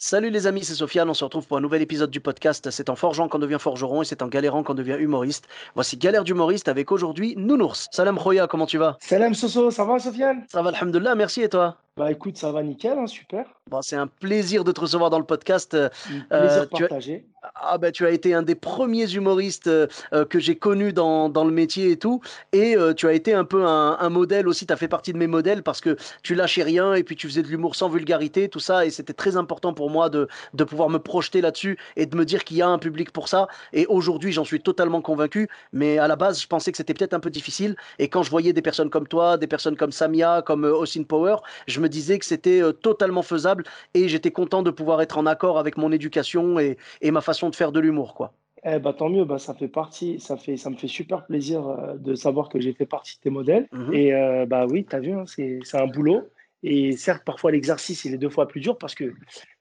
Salut les amis, c'est Sofiane. On se retrouve pour un nouvel épisode du podcast. C'est en forgeant qu'on devient forgeron et c'est en galérant qu'on devient humoriste. Voici Galère d'humoriste avec aujourd'hui Nounours. Salam Khoya, comment tu vas? Salam Soso, ça va Sofiane? Ça va, Alhamdulillah, merci et toi? Bah écoute, ça va nickel, hein, super. Bon, c'est un plaisir de te recevoir dans le podcast. Euh, Plaisir tu as- partagé. Ah ben tu as été un des premiers humoristes euh, euh, que j'ai connus dans, dans le métier et tout. Et euh, tu as été un peu un, un modèle aussi, tu as fait partie de mes modèles parce que tu lâchais rien et puis tu faisais de l'humour sans vulgarité, tout ça. Et c'était très important pour moi de, de pouvoir me projeter là-dessus et de me dire qu'il y a un public pour ça. Et aujourd'hui, j'en suis totalement convaincu. Mais à la base, je pensais que c'était peut-être un peu difficile. Et quand je voyais des personnes comme toi, des personnes comme Samia, comme Austin Power, je me disais que c'était euh, totalement faisable. Et j'étais content de pouvoir être en accord avec mon éducation et, et ma façon de faire de l'humour, quoi. Eh bah tant mieux, bah ça fait partie, ça fait, ça me fait super plaisir euh, de savoir que j'ai fait partie de tes modèles. Mhm. Et euh, bah oui, t'as vu, hein, c'est, un boulot. Et certes, parfois l'exercice il est deux fois plus dur parce que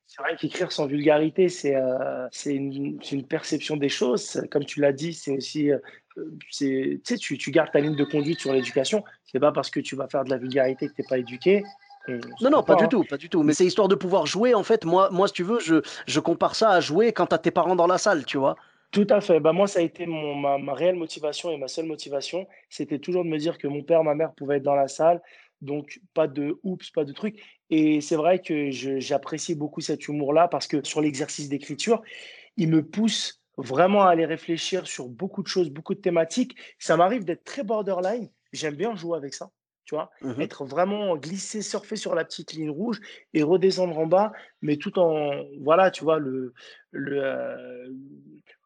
c'est vrai qu'écrire sans vulgarité, c'est, euh, une, une perception des choses. Comme tu l'as dit, c'est aussi, euh, tu sais, tu, tu gardes ta ligne de conduite sur l'éducation. C'est pas parce que tu vas faire de la vulgarité que t'es pas éduqué. Je Non, non, pas du tout, pas du tout. Mais c'est histoire de pouvoir jouer, en fait. Moi, moi si tu veux, je, je compare ça à jouer quand t'as tes parents dans la salle, tu vois. Tout à fait. Bah, moi, ça a été mon, ma, ma réelle motivation et ma seule motivation, c'était toujours de me dire que mon père, ma mère pouvaient être dans la salle. Donc, pas de oups, pas de trucs. Et c'est vrai que j'apprécie beaucoup cet humour-là parce que sur l'exercice d'écriture, il me pousse vraiment à aller réfléchir sur beaucoup de choses, beaucoup de thématiques. Ça m'arrive d'être très borderline. J'aime bien jouer avec ça. Tu vois, Mhm. être vraiment glissé, surfer sur la petite ligne rouge et redescendre en bas, mais tout en, voilà, tu vois, le, le, euh,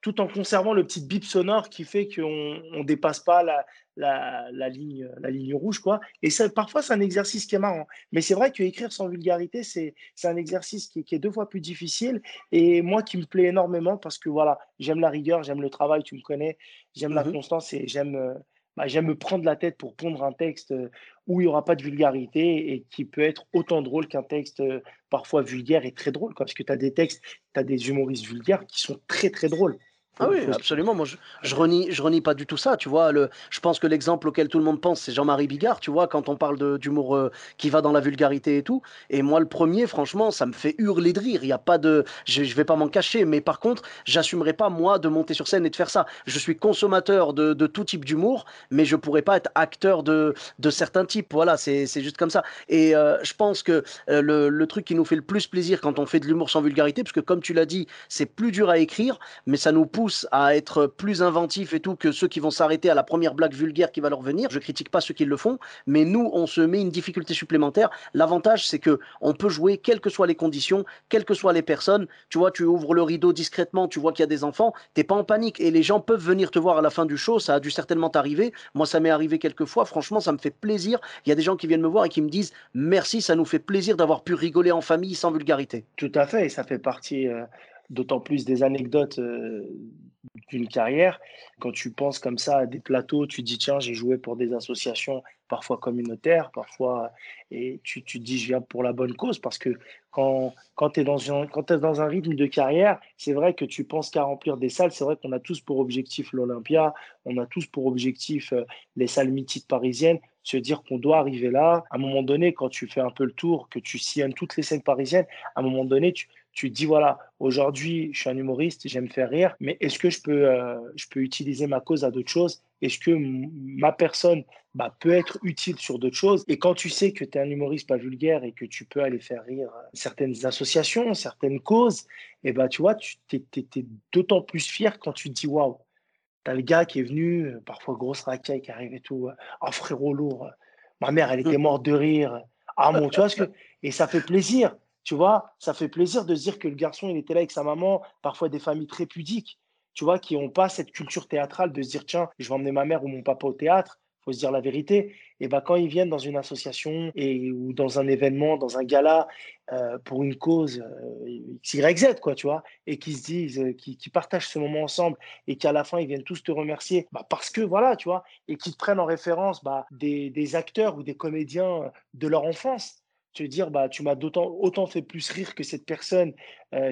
tout en conservant le petit bip sonore qui fait qu'on ne dépasse pas la, la, la ligne, la ligne rouge, quoi. Et ça, parfois, c'est un exercice qui est marrant. Mais c'est vrai qu'écrire sans vulgarité, c'est, un exercice qui, est- qui est deux fois plus difficile. Et moi, qui me plaît énormément parce que, voilà, j'aime la rigueur, j'aime le travail, tu me connais, j'aime la Mhm. constance et j'aime, euh, bah, j'aime me prendre la tête pour pondre un texte euh, où il n'y aura pas de vulgarité et qui peut être autant drôle qu'un texte euh, parfois vulgaire et très drôle. Parce que tu as des textes, tu as des humoristes vulgaires qui sont très, très drôles. Ah oui, absolument. Moi, je, je renie, je renie pas du tout ça. Tu vois, le, je pense que l'exemple auquel tout le monde pense, c'est Jean-Marie Bigard. Tu vois, quand on parle d'humour euh, qui va dans la vulgarité et tout. Et moi, le premier, franchement, ça me fait hurler de rire. Il y a pas de, je, je vais pas m'en cacher. Mais par contre, j'assumerai pas moi de monter sur scène et de faire ça. Je suis consommateur de, de tout type d'humour, mais je pourrais pas être acteur de, de certains types. Voilà, c'est c'est juste comme ça. Et euh, je pense que euh, le, le truc qui nous fait le plus plaisir quand on fait de l'humour sans vulgarité, parce que comme tu l'as dit, c'est plus dur à écrire, mais ça nous pousse à être plus inventifs et tout que ceux qui vont s'arrêter à la première blague vulgaire qui va leur venir. Je critique pas ceux qui le font, mais nous, on se met une difficulté supplémentaire. L'avantage, c'est que on peut jouer quelles que soient les conditions, quelles que soient les personnes. Tu vois, tu ouvres le rideau discrètement, tu vois qu'il y a des enfants, t'es pas en panique et les gens peuvent venir te voir à la fin du show. Ça a dû certainement t'arriver. Moi, ça m'est arrivé quelques fois. Franchement, ça me fait plaisir. Il y a des gens qui viennent me voir et qui me disent merci, ça nous fait plaisir d'avoir pu rigoler en famille sans vulgarité. Tout à fait, et ça fait partie euh, d'autant plus des anecdotes euh, d'une carrière. Quand tu penses comme ça à des plateaux, tu dis tiens, j'ai joué pour des associations parfois communautaires, parfois, et tu, tu dis je viens pour la bonne cause parce que quand, quand tu es, dans un rythme de carrière, c'est vrai que tu penses qu'à remplir des salles. C'est vrai qu'on a tous pour objectif l'Olympia, on a tous pour objectif euh, les salles mythiques parisiennes se dire qu'on doit arriver là. À un moment donné, quand tu fais un peu le tour, que tu sillonnes toutes les scènes parisiennes, à un moment donné, tu, tu te dis voilà, aujourd'hui, je suis un humoriste, j'aime faire rire, mais est-ce que je peux, euh, je peux utiliser ma cause à d'autres choses? Est-ce que ma personne bah, peut être utile sur d'autres choses? Et quand tu sais que tu es un humoriste pas vulgaire et que tu peux aller faire rire euh, certaines associations, certaines causes, et bah, tu vois, tu t'es, t'es- t'es d'autant plus fier quand tu te dis waouh. T'as le gars qui est venu, euh, parfois grosse racaille qui arrive et tout. Ah, frérot lourd, ma mère, elle était morte de rire. Ah, mon, tu vois ce que. Et ça fait plaisir, tu vois, ça fait plaisir de dire que le garçon, il était là avec sa maman, parfois des familles très pudiques, tu vois, qui n'ont pas cette culture théâtrale de se dire, tiens, je vais emmener ma mère ou mon papa au théâtre. faut se dire la vérité. Et ben, quand ils viennent dans une association et, ou dans un événement, dans un gala, euh, pour une cause euh, XYZ, quoi, tu vois, et qui se disent, euh, qui, partagent ce moment ensemble et qu'à la fin, ils viennent tous te remercier, bah, parce que, voilà, tu vois, et qui te prennent en référence bah, des acteurs ou des comédiens de leur enfance te dire bah tu m'as d'autant autant fait plus rire que cette personne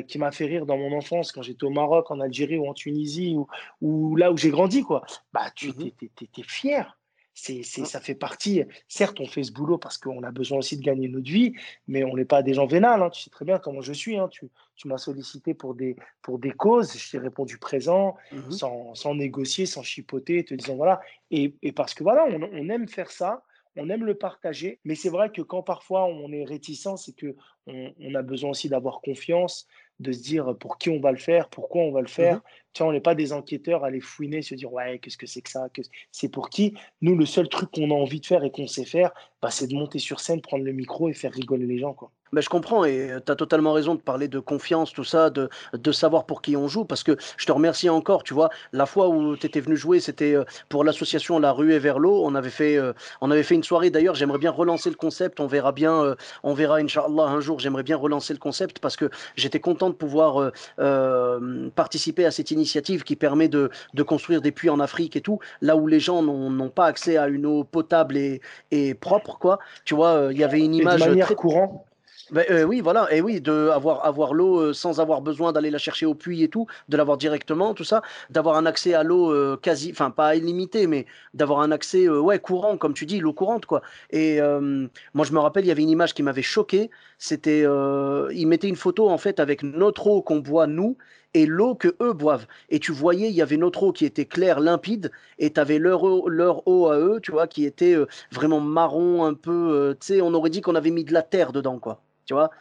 qui m'a fait rire dans mon enfance quand j'étais au Maroc, en Algérie ou en Tunisie ou, ou là où j'ai grandi quoi. Bah tu mmh es, fier. C'est, c'est, ça fait partie. Certes, on fait ce boulot parce qu'on a besoin aussi de gagner notre vie, mais on n'est pas des gens vénales. Hein. Tu sais très bien comment je suis. Hein. Tu, tu, m'as sollicité pour des, pour des causes. Je t'ai répondu présent, mmh sans, sans, négocier, sans chipoter, te disant voilà. Et, et parce que voilà, on, on, aime faire ça on aime le partager, mais c'est vrai que quand parfois on est réticent, c'est que on, a besoin aussi d'avoir confiance, de se dire pour qui on va le faire, pourquoi on va le mmh faire. Tiens, on n'est pas des enquêteurs à aller fouiner, se dire ouais, qu'est-ce que c'est que ça, c'est pour qui? Nous, le seul truc qu'on a envie de faire et qu'on sait faire, bah, c'est de monter sur scène, prendre le micro et faire rigoler les gens, quoi. Mais je comprends et tu as totalement raison de parler de confiance, tout ça, de, de savoir pour qui on joue, parce que je te remercie encore, tu vois, la fois où tu étais venu jouer, c'était euh, pour l'association La Rue et vers l'eau, on avait fait, euh, on avait fait une soirée, d'ailleurs, j'aimerais bien relancer le concept, on verra bien, euh, on verra, Inch'Allah, un jour, j'aimerais bien relancer le concept, parce que j'étais content de pouvoir participer à cette initiative qui permet de, de, construire des puits en Afrique et tout, là où les gens n'ont pas accès à une eau potable et, et propre, quoi, tu vois, il y avait une image... très courante. Ben, euh, oui, voilà, et oui, de avoir, avoir l'eau euh, sans avoir besoin d'aller la chercher au puits et tout, de l'avoir directement, tout ça, d'avoir un accès à l'eau euh, quasi, enfin pas illimité, mais d'avoir un accès ouais courant, comme tu dis, l'eau courante quoi. Et moi je me rappelle, il y avait une image qui m'avait choqué, c'était, ils mettaient une photo en fait avec notre eau qu'on boit nous et l'eau que eux boivent. Et tu voyais, il y avait notre eau qui était claire, limpide, et tu avais leur eau, leur eau à eux, tu vois, qui était vraiment marron, un peu, tu sais, on aurait dit qu'on avait mis de la terre dedans quoi.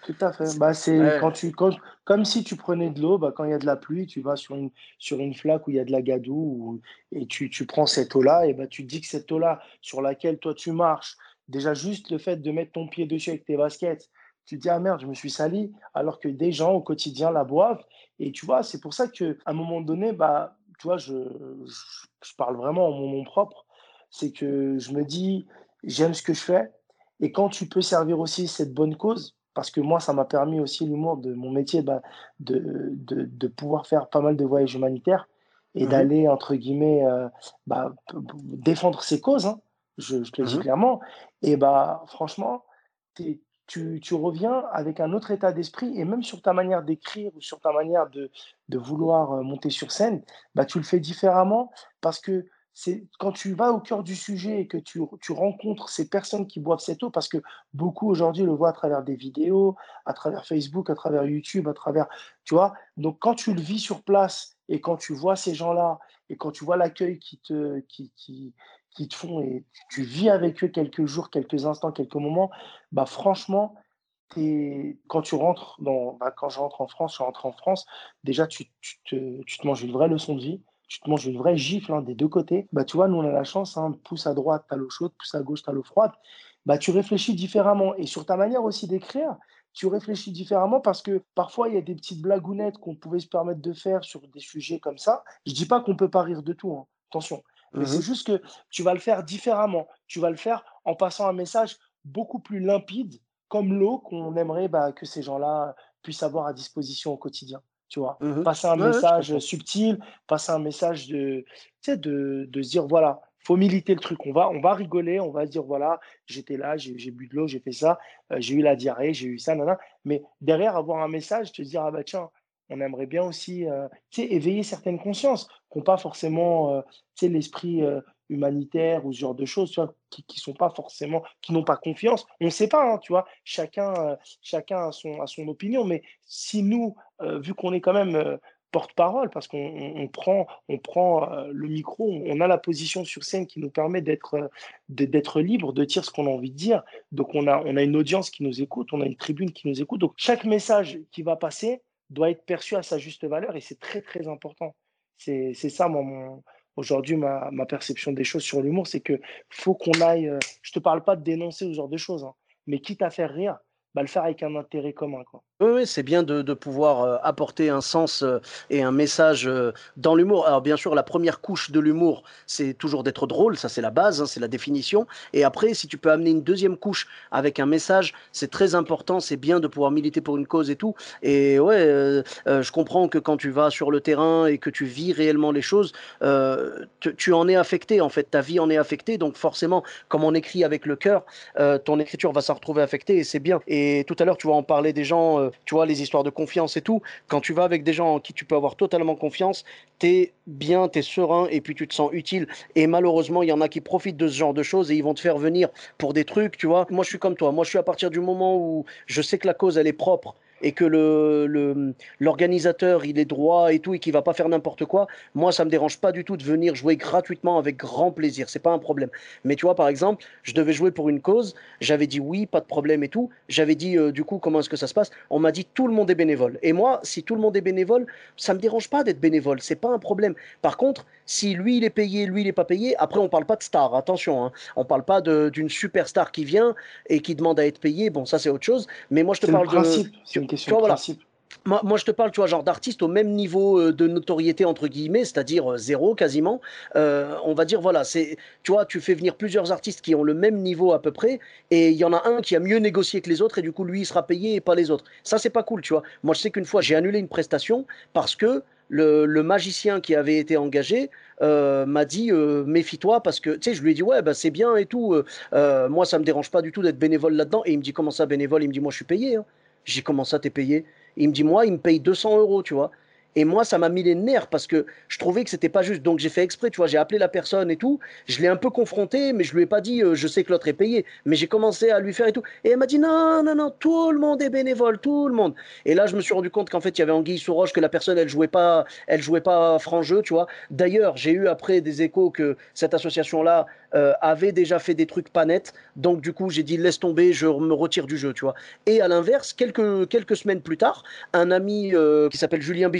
Tout à fait. Bah, c'est quand tu, comme si tu prenais de l'eau, bah, quand il y a de la pluie, tu vas sur une, sur une flaque où il y a de la gadoue et tu, tu prends cette eau-là et bah, tu te dis que cette eau-là sur laquelle toi tu marches, déjà juste le fait de mettre ton pied dessus avec tes baskets, tu te dis ah merde, je me suis sali, alors que des gens au quotidien la boivent. Et tu vois, c'est pour ça qu'à un moment donné, bah, tu vois, je, je, parle vraiment en mon nom propre, c'est que je me dis j'aime ce que je fais. Et quand tu peux servir aussi cette bonne cause, parce que moi, ça m'a permis aussi l'humour de mon métier bah, de, de, pouvoir faire pas mal de voyages humanitaires et mmh d'aller, entre guillemets, euh, bah, défendre ses causes, hein, je, te le dis mmh clairement. Et bah, franchement, tu, tu, reviens avec un autre état d'esprit et même sur ta manière d'écrire ou sur ta manière de, vouloir euh, monter sur scène, bah, tu le fais différemment parce que c'est quand tu vas au cœur du sujet et que tu, rencontres ces personnes qui boivent cette eau, parce que beaucoup aujourd'hui le voient à travers des vidéos, à travers Facebook, à travers YouTube, à travers, tu vois? Donc quand tu le vis sur place et quand tu vois ces gens-là et quand tu vois l'accueil qui te, qui, qui te font et tu vis avec eux quelques jours, quelques instants, quelques moments, bah franchement, es, quand tu rentres dans, bah, quand je rentre en France, je en France, déjà tu, tu, te, tu te manges une vraie leçon de vie tu te manges une vraie gifle hein, des deux côtés. Bah, tu vois, nous, on a la chance, hein, pousse à droite, tu as l'eau chaude, pousse à gauche, tu as l'eau froide. Bah, tu réfléchis différemment. Et sur ta manière aussi d'écrire, tu réfléchis différemment parce que parfois, il y a des petites blagounettes qu'on pouvait se permettre de faire sur des sujets comme ça. Je dis pas qu'on peut pas rire de tout, hein. attention. Mais c'est mmh juste que tu vas le faire différemment. Tu vas le faire en passant un message beaucoup plus limpide, comme l'eau qu'on aimerait bah, que ces gens-là puissent avoir à disposition au quotidien tu vois? Mmh passer un message subtil, passer un message de, tu sais, de, de se dire, voilà, faut militer le truc. On va, on va rigoler, on va se dire, voilà, j'étais là, j'ai bu de l'eau, j'ai fait ça, euh, j'ai eu la diarrhée, j'ai eu ça, nana. Mais derrière, avoir un message, te dire, ah bah tiens, on aimerait bien aussi euh, éveiller certaines consciences qui n'ont pas forcément euh, l'esprit humanitaire ou ce genre de choses, tu vois, qui, sont pas forcément, qui n'ont pas confiance. On ne sait pas, hein, tu vois, chacun, euh, chacun a son, a son opinion, mais si nous, euh, vu qu'on est quand même euh, porte-parole, parce qu'on on, prend, on prend le micro, on, a la position sur scène qui nous permet d'être d'être libre, de dire ce qu'on a envie de dire. Donc on a, on a une audience qui nous écoute, on a une tribune qui nous écoute. Donc chaque message qui va passer doit être perçu à sa juste valeur et c'est très très important. C'est ça mon, aujourd'hui, ma, perception des choses sur l'humour, c'est que faut qu'on aille. Euh, je te parle pas de dénoncer ce genre de choses, hein, mais quitte à faire rire, bah, le faire avec un intérêt commun. Quoi. Oui, c'est bien de, pouvoir euh, apporter un sens euh, et un message euh, dans l'humour. Alors bien sûr, la première couche de l'humour, c'est toujours d'être drôle, ça c'est la base, hein, c'est la définition. Et après, si tu peux amener une deuxième couche avec un message, c'est très important, c'est bien de pouvoir militer pour une cause et tout. Et ouais, je comprends que quand tu vas sur le terrain et que tu vis réellement les choses, tu, en es affecté, en fait, ta vie en est affectée. Donc forcément, comme on écrit avec le cœur, ton écriture va s'en retrouver affectée et c'est bien. Et tout à l'heure, tu vas en parler des gens tu vois, les histoires de confiance et tout. Quand tu vas avec des gens en qui tu peux avoir totalement confiance, t'es bien, t'es serein et puis tu te sens utile. Et malheureusement, il y en a qui profitent de ce genre de choses et ils vont te faire venir pour des trucs, tu vois. Moi, je suis comme toi. Moi, je suis à partir du moment où je sais que la cause, elle est propre et que le, l'organisateur il est droit et tout et qu'il va pas faire n'importe quoi, moi ça me dérange pas du tout de venir jouer gratuitement avec grand plaisir, c'est pas un problème. Mais tu vois par exemple, je devais jouer pour une cause, j'avais dit oui, pas de problème et tout, j'avais dit euh, du coup comment est-ce que ça se passe, on m'a dit tout le monde est bénévole. Et moi, si tout le monde est bénévole, ça me dérange pas d'être bénévole, c'est pas un problème. Par contre, si lui il est payé, lui il est pas payé, après on parle pas de star, attention, hein. on parle pas d'une superstar qui vient et qui demande à être payé, bon ça c'est autre chose, mais moi je te parle de question principe. Moi, je te parle, tu vois, genre d'artistes au même niveau euh, de notoriété entre guillemets, c'est-à-dire euh, zéro quasiment. Euh, on va dire voilà, c'est, tu vois, tu fais venir plusieurs artistes qui ont le même niveau à peu près, et il y en a un qui a mieux négocié que les autres, et du coup lui il sera payé et pas les autres. Ça c'est pas cool, tu vois. Moi je sais qu'une fois j'ai annulé une prestation parce que le, magicien qui avait été engagé m'a dit méfie-toi parce que tu sais je lui ai dit ouais bah c'est bien et tout moi ça me dérange pas du tout d'être bénévole là-dedans et il me dit comment ça bénévole? Il me dit moi je suis payé hein. J'ai commencé à t'es payé Il me dit, moi, il me paye 200 euros, tu vois. Et moi, ça m'a mis les nerfs parce que je trouvais que c'était pas juste. Donc j'ai fait exprès, tu vois, j'ai appelé la personne et tout. Je l'ai un peu confronté, mais je lui ai pas dit, euh, je sais que l'autre est payé. Mais j'ai commencé à lui faire et tout. Et elle m'a dit, non, non, non, tout le monde est bénévole, tout le monde. Et là, je me suis rendu compte qu'en fait, il y avait Anguille sous roche, que la personne, elle jouait pas, elle jouait pas franc jeu, tu vois. D'ailleurs, j'ai eu après des échos que cette association-là euh, avait déjà fait des trucs pas nets. Donc du coup, j'ai dit, laisse tomber, je me retire du jeu, tu vois. Et à l'inverse, quelques, quelques semaines plus tard, un ami euh, qui s'appelle Julien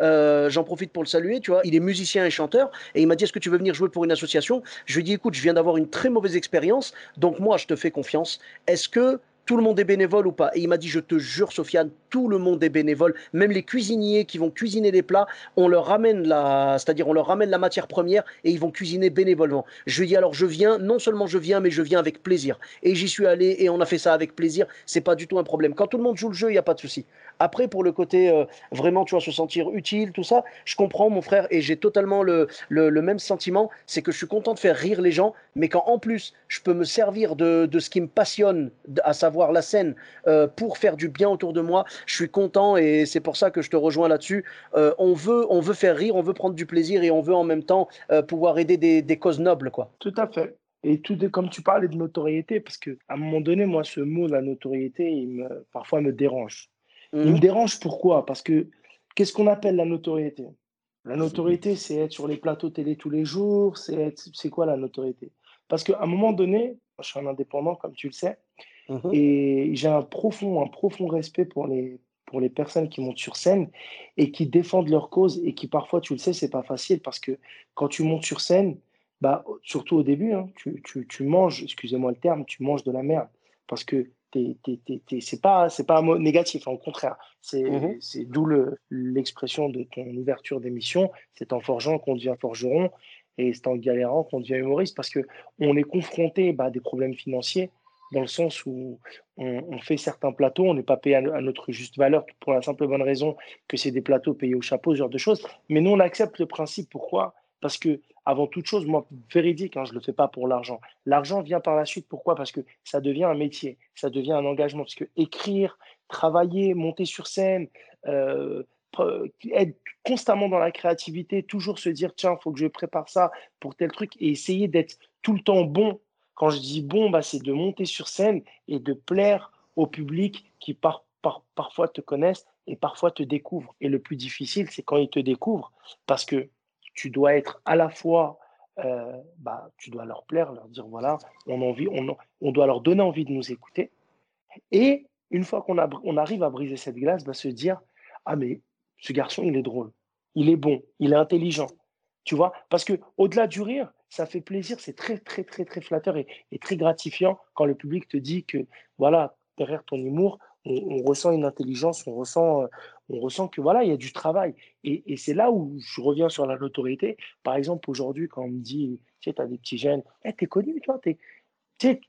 Euh, j'en profite pour le saluer, tu vois. Il est musicien et chanteur et il m'a dit Est-ce que tu veux venir jouer pour une association? Je lui ai dit Écoute, je viens d'avoir une très mauvaise expérience, donc moi, je te fais confiance. Est-ce que tout le monde est bénévole ou pas Et il m'a dit, je te jure, Sofiane, tout le monde est bénévole. Même les cuisiniers qui vont cuisiner les plats, on leur ramène la, c'est-à-dire on leur ramène la matière première et ils vont cuisiner bénévolement. Je lui ai dit alors, je viens, non seulement je viens, mais je viens avec plaisir. Et j'y suis allé et on a fait ça avec plaisir. C'est pas du tout un problème. Quand tout le monde joue le jeu, il n'y a pas de souci. Après, pour le côté euh, vraiment, tu vois, se sentir utile, tout ça, je comprends, mon frère, et j'ai totalement le, le, même sentiment. C'est que je suis content de faire rire les gens, mais quand en plus je peux me servir de, de ce qui me passionne, à savoir la scène, euh, pour faire du bien autour de moi, je suis content et c'est pour ça que je te rejoins là-dessus. Euh, on, veut, on veut faire rire, on veut prendre du plaisir et on veut en même temps pouvoir aider des, des causes nobles, quoi. Tout à fait. Et tout comme tu parlais de notoriété, parce qu'à un moment donné, moi, ce mot, la notoriété, il me, parfois me dérange. Il me mhm. dérange pourquoi? Parce que qu'est-ce qu'on appelle la notoriété? La notoriété, c'est être sur les plateaux télé tous les jours, c'est c'est quoi la notoriété? Parce qu'à un moment donné, je suis un indépendant, comme tu le sais, mhm. et j'ai un profond, un profond respect pour les, pour les personnes qui montent sur scène et qui défendent leur cause et qui parfois, tu le sais, c'est pas facile parce que quand tu montes sur scène, bah, surtout au début, hein, tu, tu, tu manges, excusez-moi le terme, tu manges de la merde parce que c'est pas c'est pas un mot négatif, hein, au contraire. C'est mmh d'où l'expression de ton ouverture d'émission. C'est en forgeant qu'on devient forgeron et c'est en galérant qu'on devient humoriste parce que on est confronté bah, à des problèmes financiers dans le sens où on, fait certains plateaux, on n'est pas payé à, notre juste valeur pour la simple bonne raison que c'est des plateaux payés au chapeau, ce genre de choses. Mais nous, on accepte le principe. Pourquoi? Parce que avant toute chose, moi, véridique, hein, je ne le fais pas pour l'argent. L'argent vient par la suite. Pourquoi? Parce que ça devient un métier, ça devient un engagement. Parce que écrire, travailler, monter sur scène, euh, être constamment dans la créativité, toujours se dire, tiens, il faut que je prépare ça pour tel truc, et essayer d'être tout le temps bon. Quand je dis bon, bah, c'est de monter sur scène et de plaire au public qui parfois te connaissent et parfois te découvrent. Et le plus difficile, c'est quand ils te découvrent, parce que tu dois être à la fois, euh, bah, tu dois leur plaire, leur dire voilà, on, envie, on, on doit leur donner envie de nous écouter. Et une fois qu'on on arrive à briser cette glace, bah, se dire ah mais ce garçon il est drôle, il est bon, il est intelligent, tu vois? Parce que au-delà du rire, ça fait plaisir, c'est très très très très flatteur et, et, très gratifiant quand le public te dit que voilà derrière ton humour, on, ressent une intelligence, on ressent, euh, on ressent que voilà, il y a du travail. Et, c'est là où je reviens sur la notoriété. Par exemple, aujourd'hui, quand on me dit, tu sais, tu as des petits jeunes, hey, eh, t'es connu, toi, tu sais,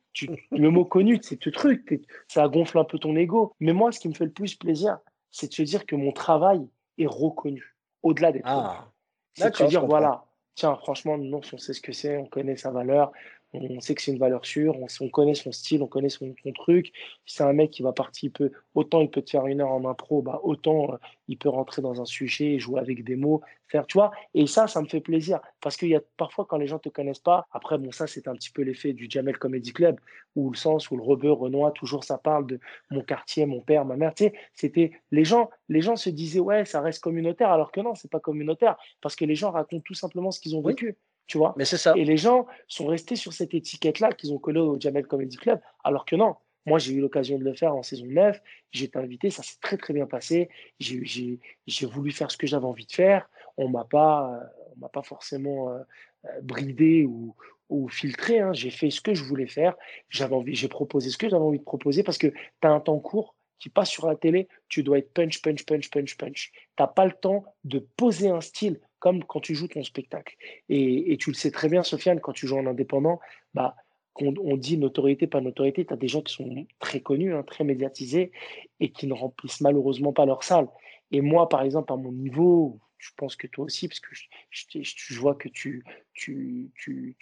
le mot connu, c'est ce truc, ça gonfle un peu ton ego. Mais moi, ce qui me fait le plus plaisir, c'est de se dire que mon travail est reconnu, au-delà des ah, C'est de se dire, voilà, tiens, franchement, non, on sait ce que c'est, on connaît sa valeur, on sait que c'est une valeur sûre, on, connaît son style, on connaît son, truc. Si c'est un mec qui va partir, peut, autant il peut te faire une heure en impro, bah, autant euh, il peut rentrer dans un sujet, jouer avec des mots, faire, tu vois. Et ça, ça me fait plaisir. Parce qu'il y a parfois, quand les gens ne te connaissent pas, après, bon, ça, c'est un petit peu l'effet du Jamel Comedy Club, où le sens, où le rebeu, Renoir, toujours ça parle de mon quartier, mon père, ma mère. Tu sais, c'était les gens, les gens se disaient, ouais, ça reste communautaire, alors que non, c'est pas communautaire. Parce que les gens racontent tout simplement ce qu'ils ont vécu tu vois. Mais c'est ça. Et les gens sont restés sur cette étiquette-là qu'ils ont collée au Jamel Comedy Club, alors que non. Moi, j'ai eu l'occasion de le faire en saison 9. J'ai été invité, ça s'est très très bien passé. J'ai voulu faire ce que j'avais envie de faire. On m'a pas, on m'a pas forcément euh, euh, bridé ou, ou filtré. Hein. J'ai fait ce que je voulais faire. J'avais envie, j'ai proposé ce que j'avais envie de proposer parce que tu as un temps court qui passe sur la télé, tu dois être punch, punch, punch, punch, punch. Tu n'as pas le temps de poser un style comme quand tu joues ton spectacle. Et, tu le sais très bien, Sofiane, quand tu joues en indépendant, bah, on, dit notoriété, pas notoriété, tu as des gens qui sont très connus, hein, très médiatisés, et qui ne remplissent malheureusement pas leur salle. Et moi, par exemple, à mon niveau, je pense que toi aussi, parce que je, vois que tu,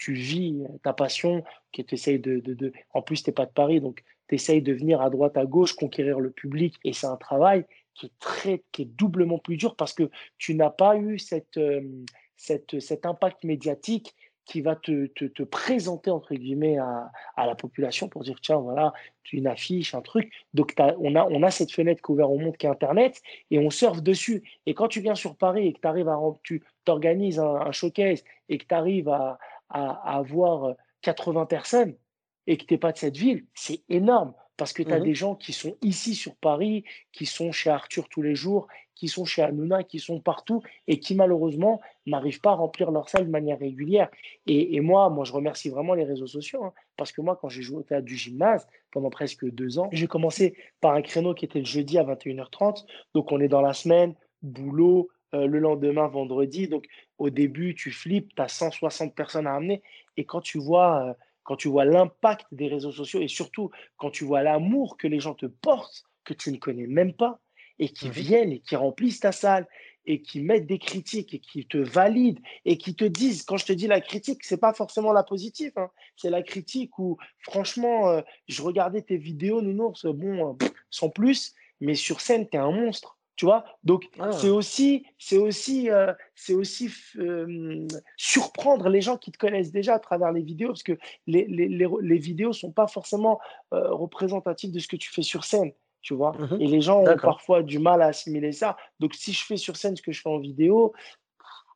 vis ta passion, que tu essayes de, de, En plus, tu n'es pas de Paris, donc tu essayes de venir à droite, à gauche, conquérir le public, et c'est un travail qui est, est doublement plus dur parce que tu n'as pas eu euh, cet impact médiatique qui va te, te, te, présenter, entre guillemets, à, la population pour dire, tiens, voilà, une affiche, un truc. Donc, on a, cette fenêtre qui est ouverte au monde qui est Internet et on surfe dessus. Et quand tu viens sur Paris et que tu arrives à, tu organises un, showcase et que tu arrives à, à, à, avoir 80 personnes et que tu n'es pas de cette ville, c'est énorme. Parce que tu as mmh des gens qui sont ici sur Paris, qui sont chez Arthur tous les jours, qui sont chez Hanouna, qui sont partout et qui malheureusement n'arrivent pas à remplir leur salle de manière régulière. Et, moi, moi, je remercie vraiment les réseaux sociaux hein, parce que moi, quand j'ai joué au théâtre du gymnase pendant presque deux ans, j'ai commencé par un créneau qui était le jeudi à 21h30. Donc, on est dans la semaine, boulot, euh, le lendemain, vendredi. Donc, au début, tu flippes, tu as 160 personnes à amener. Et quand tu vois. Quand tu vois l'impact des réseaux sociaux et surtout quand tu vois l'amour que les gens te portent, que tu ne connais même pas, et qui mmh viennent et qui remplissent ta salle et qui mettent des critiques et qui te valident et qui te disent, quand je te dis la critique, c'est pas forcément la positive, hein. c'est la critique où franchement, euh, je regardais tes vidéos, nounours, bon, euh, sans plus, mais sur scène, tu es un monstre. Tu vois Donc, ah. c'est aussi, c'est aussi, euh, c'est aussi euh, surprendre les gens qui te connaissent déjà à travers les vidéos, parce que les, les, les, vidéos ne sont pas forcément euh, représentatives de ce que tu fais sur scène. Tu vois mmh Et les gens ont parfois du mal à assimiler ça. Donc, si je fais sur scène ce que je fais en vidéo,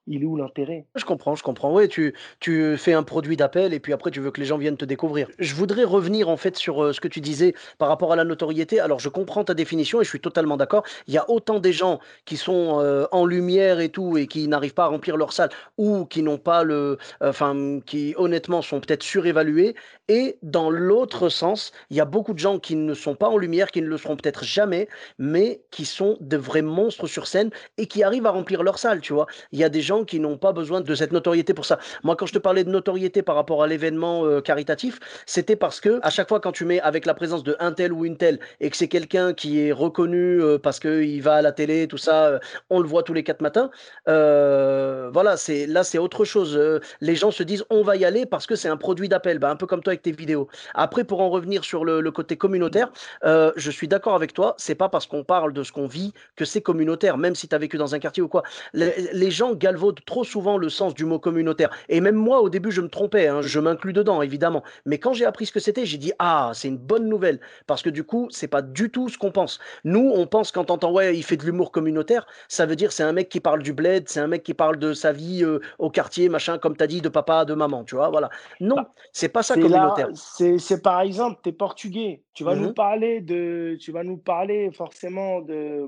il est où l'intérêt? Je comprends, je comprends. Oui, tu, tu fais un produit d'appel et puis après tu veux que les gens viennent te découvrir. Je voudrais revenir en fait sur euh, ce que tu disais par rapport à la notoriété. Alors je comprends ta définition et je suis totalement d'accord. Il y a autant des gens qui sont euh, en lumière et tout et qui n'arrivent pas à remplir leur salle ou qui n'ont pas le, enfin qui honnêtement sont peut-être surévalués. Et dans l'autre sens, il y a beaucoup de gens qui ne sont pas en lumière, qui ne le seront peut-être jamais, mais qui sont de vrais monstres sur scène et qui arrivent à remplir leur salle. Tu vois, il y a des gens qui n'ont pas besoin de cette notoriété pour ça. Moi, quand je te parlais de notoriété par rapport à l'événement euh, caritatif, c'était parce que à chaque fois quand tu mets avec la présence de un tel ou une telle et que c'est quelqu'un qui est reconnu euh, parce qu'il va à la télé, tout ça, euh, on le voit tous les quatre matins. voilà, c'est là c'est autre chose. les gens se disent on va y aller parce que c'est un produit d'appel, bah, un peu comme toi avec tes vidéos. Après, pour en revenir sur le, côté communautaire, je suis d'accord avec toi. C'est pas parce qu'on parle de ce qu'on vit que c'est communautaire, même si tu as vécu dans un quartier ou quoi. Les, gens galvaudent trop souvent le sens du mot communautaire. Et même moi, au début, je me trompais, hein, je m'inclus dedans, évidemment. Mais quand j'ai appris ce que c'était, j'ai dit Ah, c'est une bonne nouvelle. Parce que du coup, c'est pas du tout ce qu'on pense. Nous, on pense quand on entend Ouais, il fait de l'humour communautaire, ça veut dire c'est un mec qui parle du bled, c'est un mec qui parle de sa vie euh, au quartier, machin, comme tu as dit, de papa, de maman, tu vois, voilà. Non, bah, c'est pas ça communautaire. C'est par exemple, tu es portugais, tu vas nous mmh parler de. Tu vas nous parler forcément de.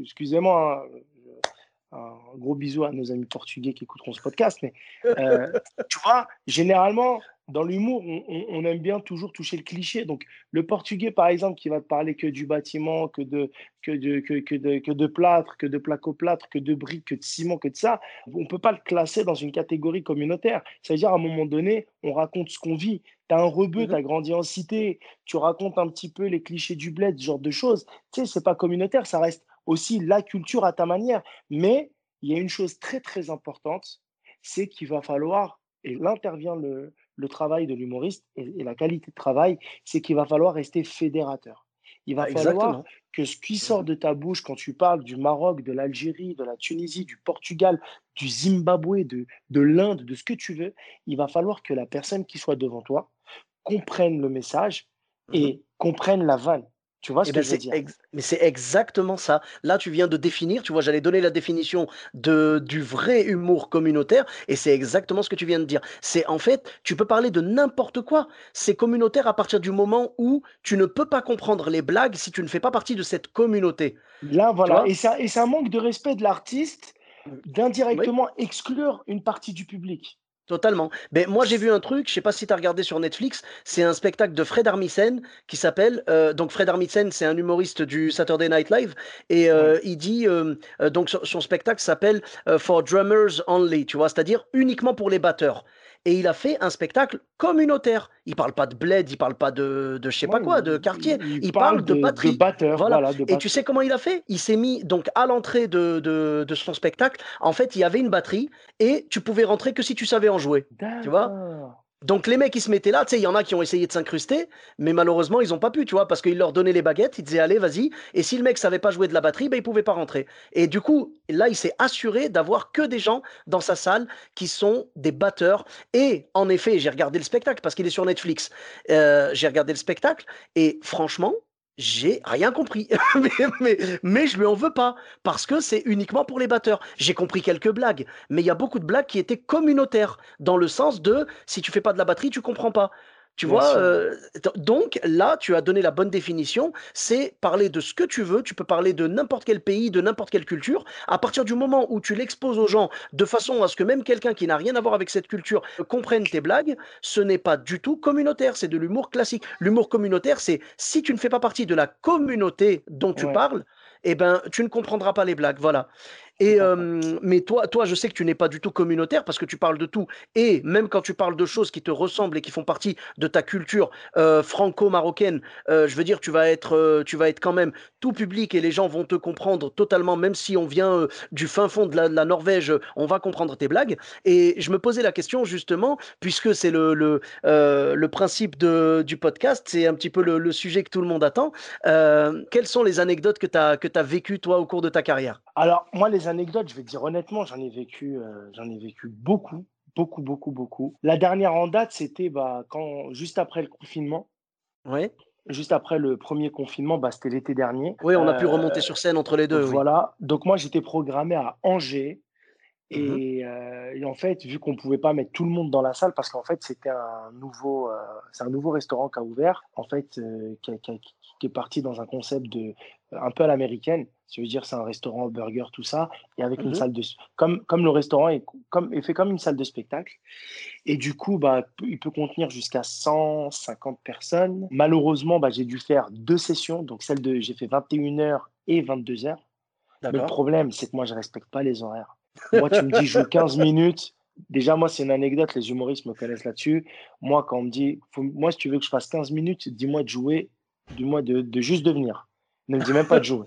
Excusez-moi, hein, un gros bisou à nos amis portugais qui écouteront ce podcast. Mais euh, tu vois, généralement, dans l'humour, on, aime bien toujours toucher le cliché. Donc, le portugais, par exemple, qui va te parler que du bâtiment, que de, que de, que, que de, que de plâtre, que de placo-plâtre, que de briques, que de ciment, que de ça, on ne peut pas le classer dans une catégorie communautaire. C'est-à-dire, à un moment donné, on raconte ce qu'on vit. Tu as un rebeu, mmh tu as grandi en cité, tu racontes un petit peu les clichés du bled, ce genre de choses. Tu sais, ce n'est pas communautaire, ça reste aussi la culture à ta manière. Mais il y a une chose très, très importante, c'est qu'il va falloir, et là intervient le, le travail de l'humoriste et, la qualité de travail, c'est qu'il va falloir rester fédérateur. Il va falloir que ce qui sort de ta bouche quand tu parles du Maroc, de l'Algérie, de la Tunisie, du Portugal, du Zimbabwe, de, de l'Inde, de ce que tu veux, il va falloir que la personne qui soit devant toi comprenne le message et mmh comprenne la vanne. Tu vois ce eh que ben, je veux dire? Mais c'est exactement ça. Là, tu viens de définir, tu vois, j'allais donner la définition de, du vrai humour communautaire, et c'est exactement ce que tu viens de dire. C'est en fait, tu peux parler de n'importe quoi. C'est communautaire à partir du moment où tu ne peux pas comprendre les blagues si tu ne fais pas partie de cette communauté. Là, voilà. Et ça, et ça manque de respect de l'artiste mmh. d'indirectement exclure une partie du public. Totalement. Mais moi, j'ai vu un truc, je sais pas si tu as regardé sur Netflix, c'est un spectacle de Fred Armisen qui s'appelle. Euh, donc, Fred Armisen, c'est un humoriste du Saturday Night Live. Et euh, il dit. Euh, donc, son spectacle s'appelle For Drummers Only, tu vois, c'est-à-dire uniquement pour les batteurs et il a fait un spectacle communautaire. Il parle pas de bled, il parle pas de, de je sais pas quoi, de quartier. Il, parle, de, batterie. batteur, voilà. et tu sais comment il a fait? Il s'est mis donc à l'entrée de, de, son spectacle. En fait, il y avait une batterie et tu pouvais rentrer que si tu savais en jouer. Tu vois? Donc les mecs ils se mettaient là, tu sais, il y en a qui ont essayé de s'incruster, mais malheureusement ils n'ont pas pu, tu vois, parce qu'ils leur donnaient les baguettes, ils disaient allez vas-y, et si le mec savait pas jouer de la batterie, ben il pouvait pas rentrer. Et du coup là il s'est assuré d'avoir que des gens dans sa salle qui sont des batteurs. Et en effet j'ai regardé le spectacle parce qu'il est sur Netflix. Euh, j'ai regardé le spectacle et franchement j'ai rien compris. mais, mais, je lui en veux pas, parce que c'est uniquement pour les batteurs. J'ai compris quelques blagues, mais il y a beaucoup de blagues qui étaient communautaires, dans le sens de si tu fais pas de la batterie, tu comprends pas. Tu vois, euh, donc là, tu as donné la bonne définition. C'est parler de ce que tu veux. Tu peux parler de n'importe quel pays, de n'importe quelle culture. À partir du moment où tu l'exposes aux gens de façon à ce que même quelqu'un qui n'a rien à voir avec cette culture comprenne tes blagues, ce n'est pas du tout communautaire. C'est de l'humour classique. L'humour communautaire, c'est si tu ne fais pas partie de la communauté dont tu parles, eh ben, tu ne comprendras pas les blagues. Voilà. Et, mais toi, toi, je sais que tu n'es pas du tout communautaire parce que tu parles de tout. Et même quand tu parles de choses qui te ressemblent et qui font partie de ta culture franco-marocaine, je veux dire, tu vas, être, tu vas être quand même tout public et les gens vont te comprendre totalement, même si on vient du fin fond de la, Norvège, on va comprendre tes blagues. Et je me posais la question justement, puisque c'est le, le, le principe de, du podcast, c'est un petit peu le, sujet que tout le monde attend. quelles sont les anecdotes que tu as, que as vécues, toi, au cours de ta carrière? Alors, moi, les anecdotes, je vais te dire honnêtement, j'en ai vécu, euh, j'en ai vécu beaucoup, beaucoup, beaucoup, beaucoup. La dernière en date, c'était bah, quand juste après le confinement. Oui. Juste après le premier confinement, bah, c'était l'été dernier. Oui, on a pu remonter euh, sur scène entre les deux. Voilà. Donc moi, j'étais programmé à Angers. Mmh euh, et, en fait, vu qu'on ne pouvait pas mettre tout le monde dans la salle, parce qu'en fait, c'était un nouveau, c'est un nouveau restaurant qui a ouvert, en fait, qui, qui, est parti dans un concept de un peu à l'américaine. Ça veut dire c'est un restaurant, burger, tout ça, et avec une mmh salle de comme comme le restaurant est comme est fait comme une salle de spectacle. Et du coup, bah, il peut contenir jusqu'à 150 personnes. Malheureusement, bah, j'ai dû faire deux sessions, donc celle de j'ai fait 21h et 22h. Le problème, c'est que moi, je respecte pas les horaires. Moi, tu me dis joue 15 minutes. Déjà, moi, c'est une anecdote, les humoristes me connaissent là-dessus. Moi, quand on me dit, moi, si tu veux que je fasse 15 minutes, dis-moi de jouer, dis-moi de, de juste de venir. Ne me dis même pas de jouer.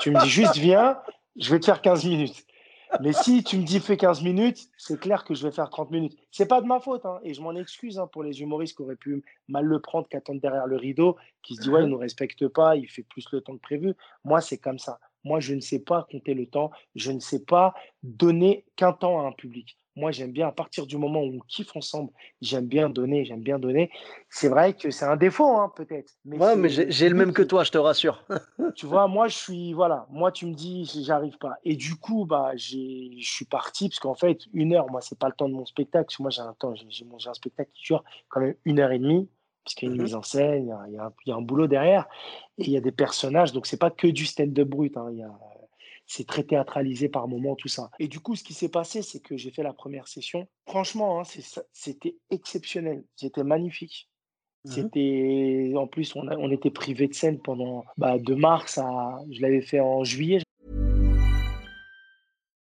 Tu me dis juste viens, je vais te faire 15 minutes. Mais si tu me dis fais 15 minutes, c'est clair que je vais faire 30 minutes. C'est pas de ma faute, hein, et je m'en excuse hein, pour les humoristes qui auraient pu mal le prendre, qui attendent derrière le rideau, qui se disent ouais, il nous respecte pas, il fait plus le temps que prévu. Moi, c'est comme ça. Moi, je ne sais pas compter le temps, je ne sais pas donner qu'un temps à un public. Moi, j'aime bien, à partir du moment où on kiffe ensemble, j'aime bien donner, j'aime bien donner. C'est vrai que c'est un défaut, hein, peut-être. Mais ouais, mais j'ai le même que toi, je te rassure. tu vois, moi, je suis, voilà, moi, tu me dis, j'arrive pas. Et du coup, bah, je suis parti, parce qu'en fait, une heure, moi, c'est pas le temps de mon spectacle. Moi, j'ai un temps, j'ai un spectacle qui dure quand même une heure et demie, puisqu'il y a une mmh mise en scène, il y a, un boulot derrière, et il y a des personnages, donc c'est pas que du stand-up brut. Hein, il y a c'est très théâtralisé par moments, tout ça. Et du coup, ce qui s'est passé, c'est que j'ai fait la première session. Franchement, hein, c'était exceptionnel. C'était magnifique. Mmh c'était en plus on, a, on était privé de scène pendant bah, de mars à je l'avais fait en juillet.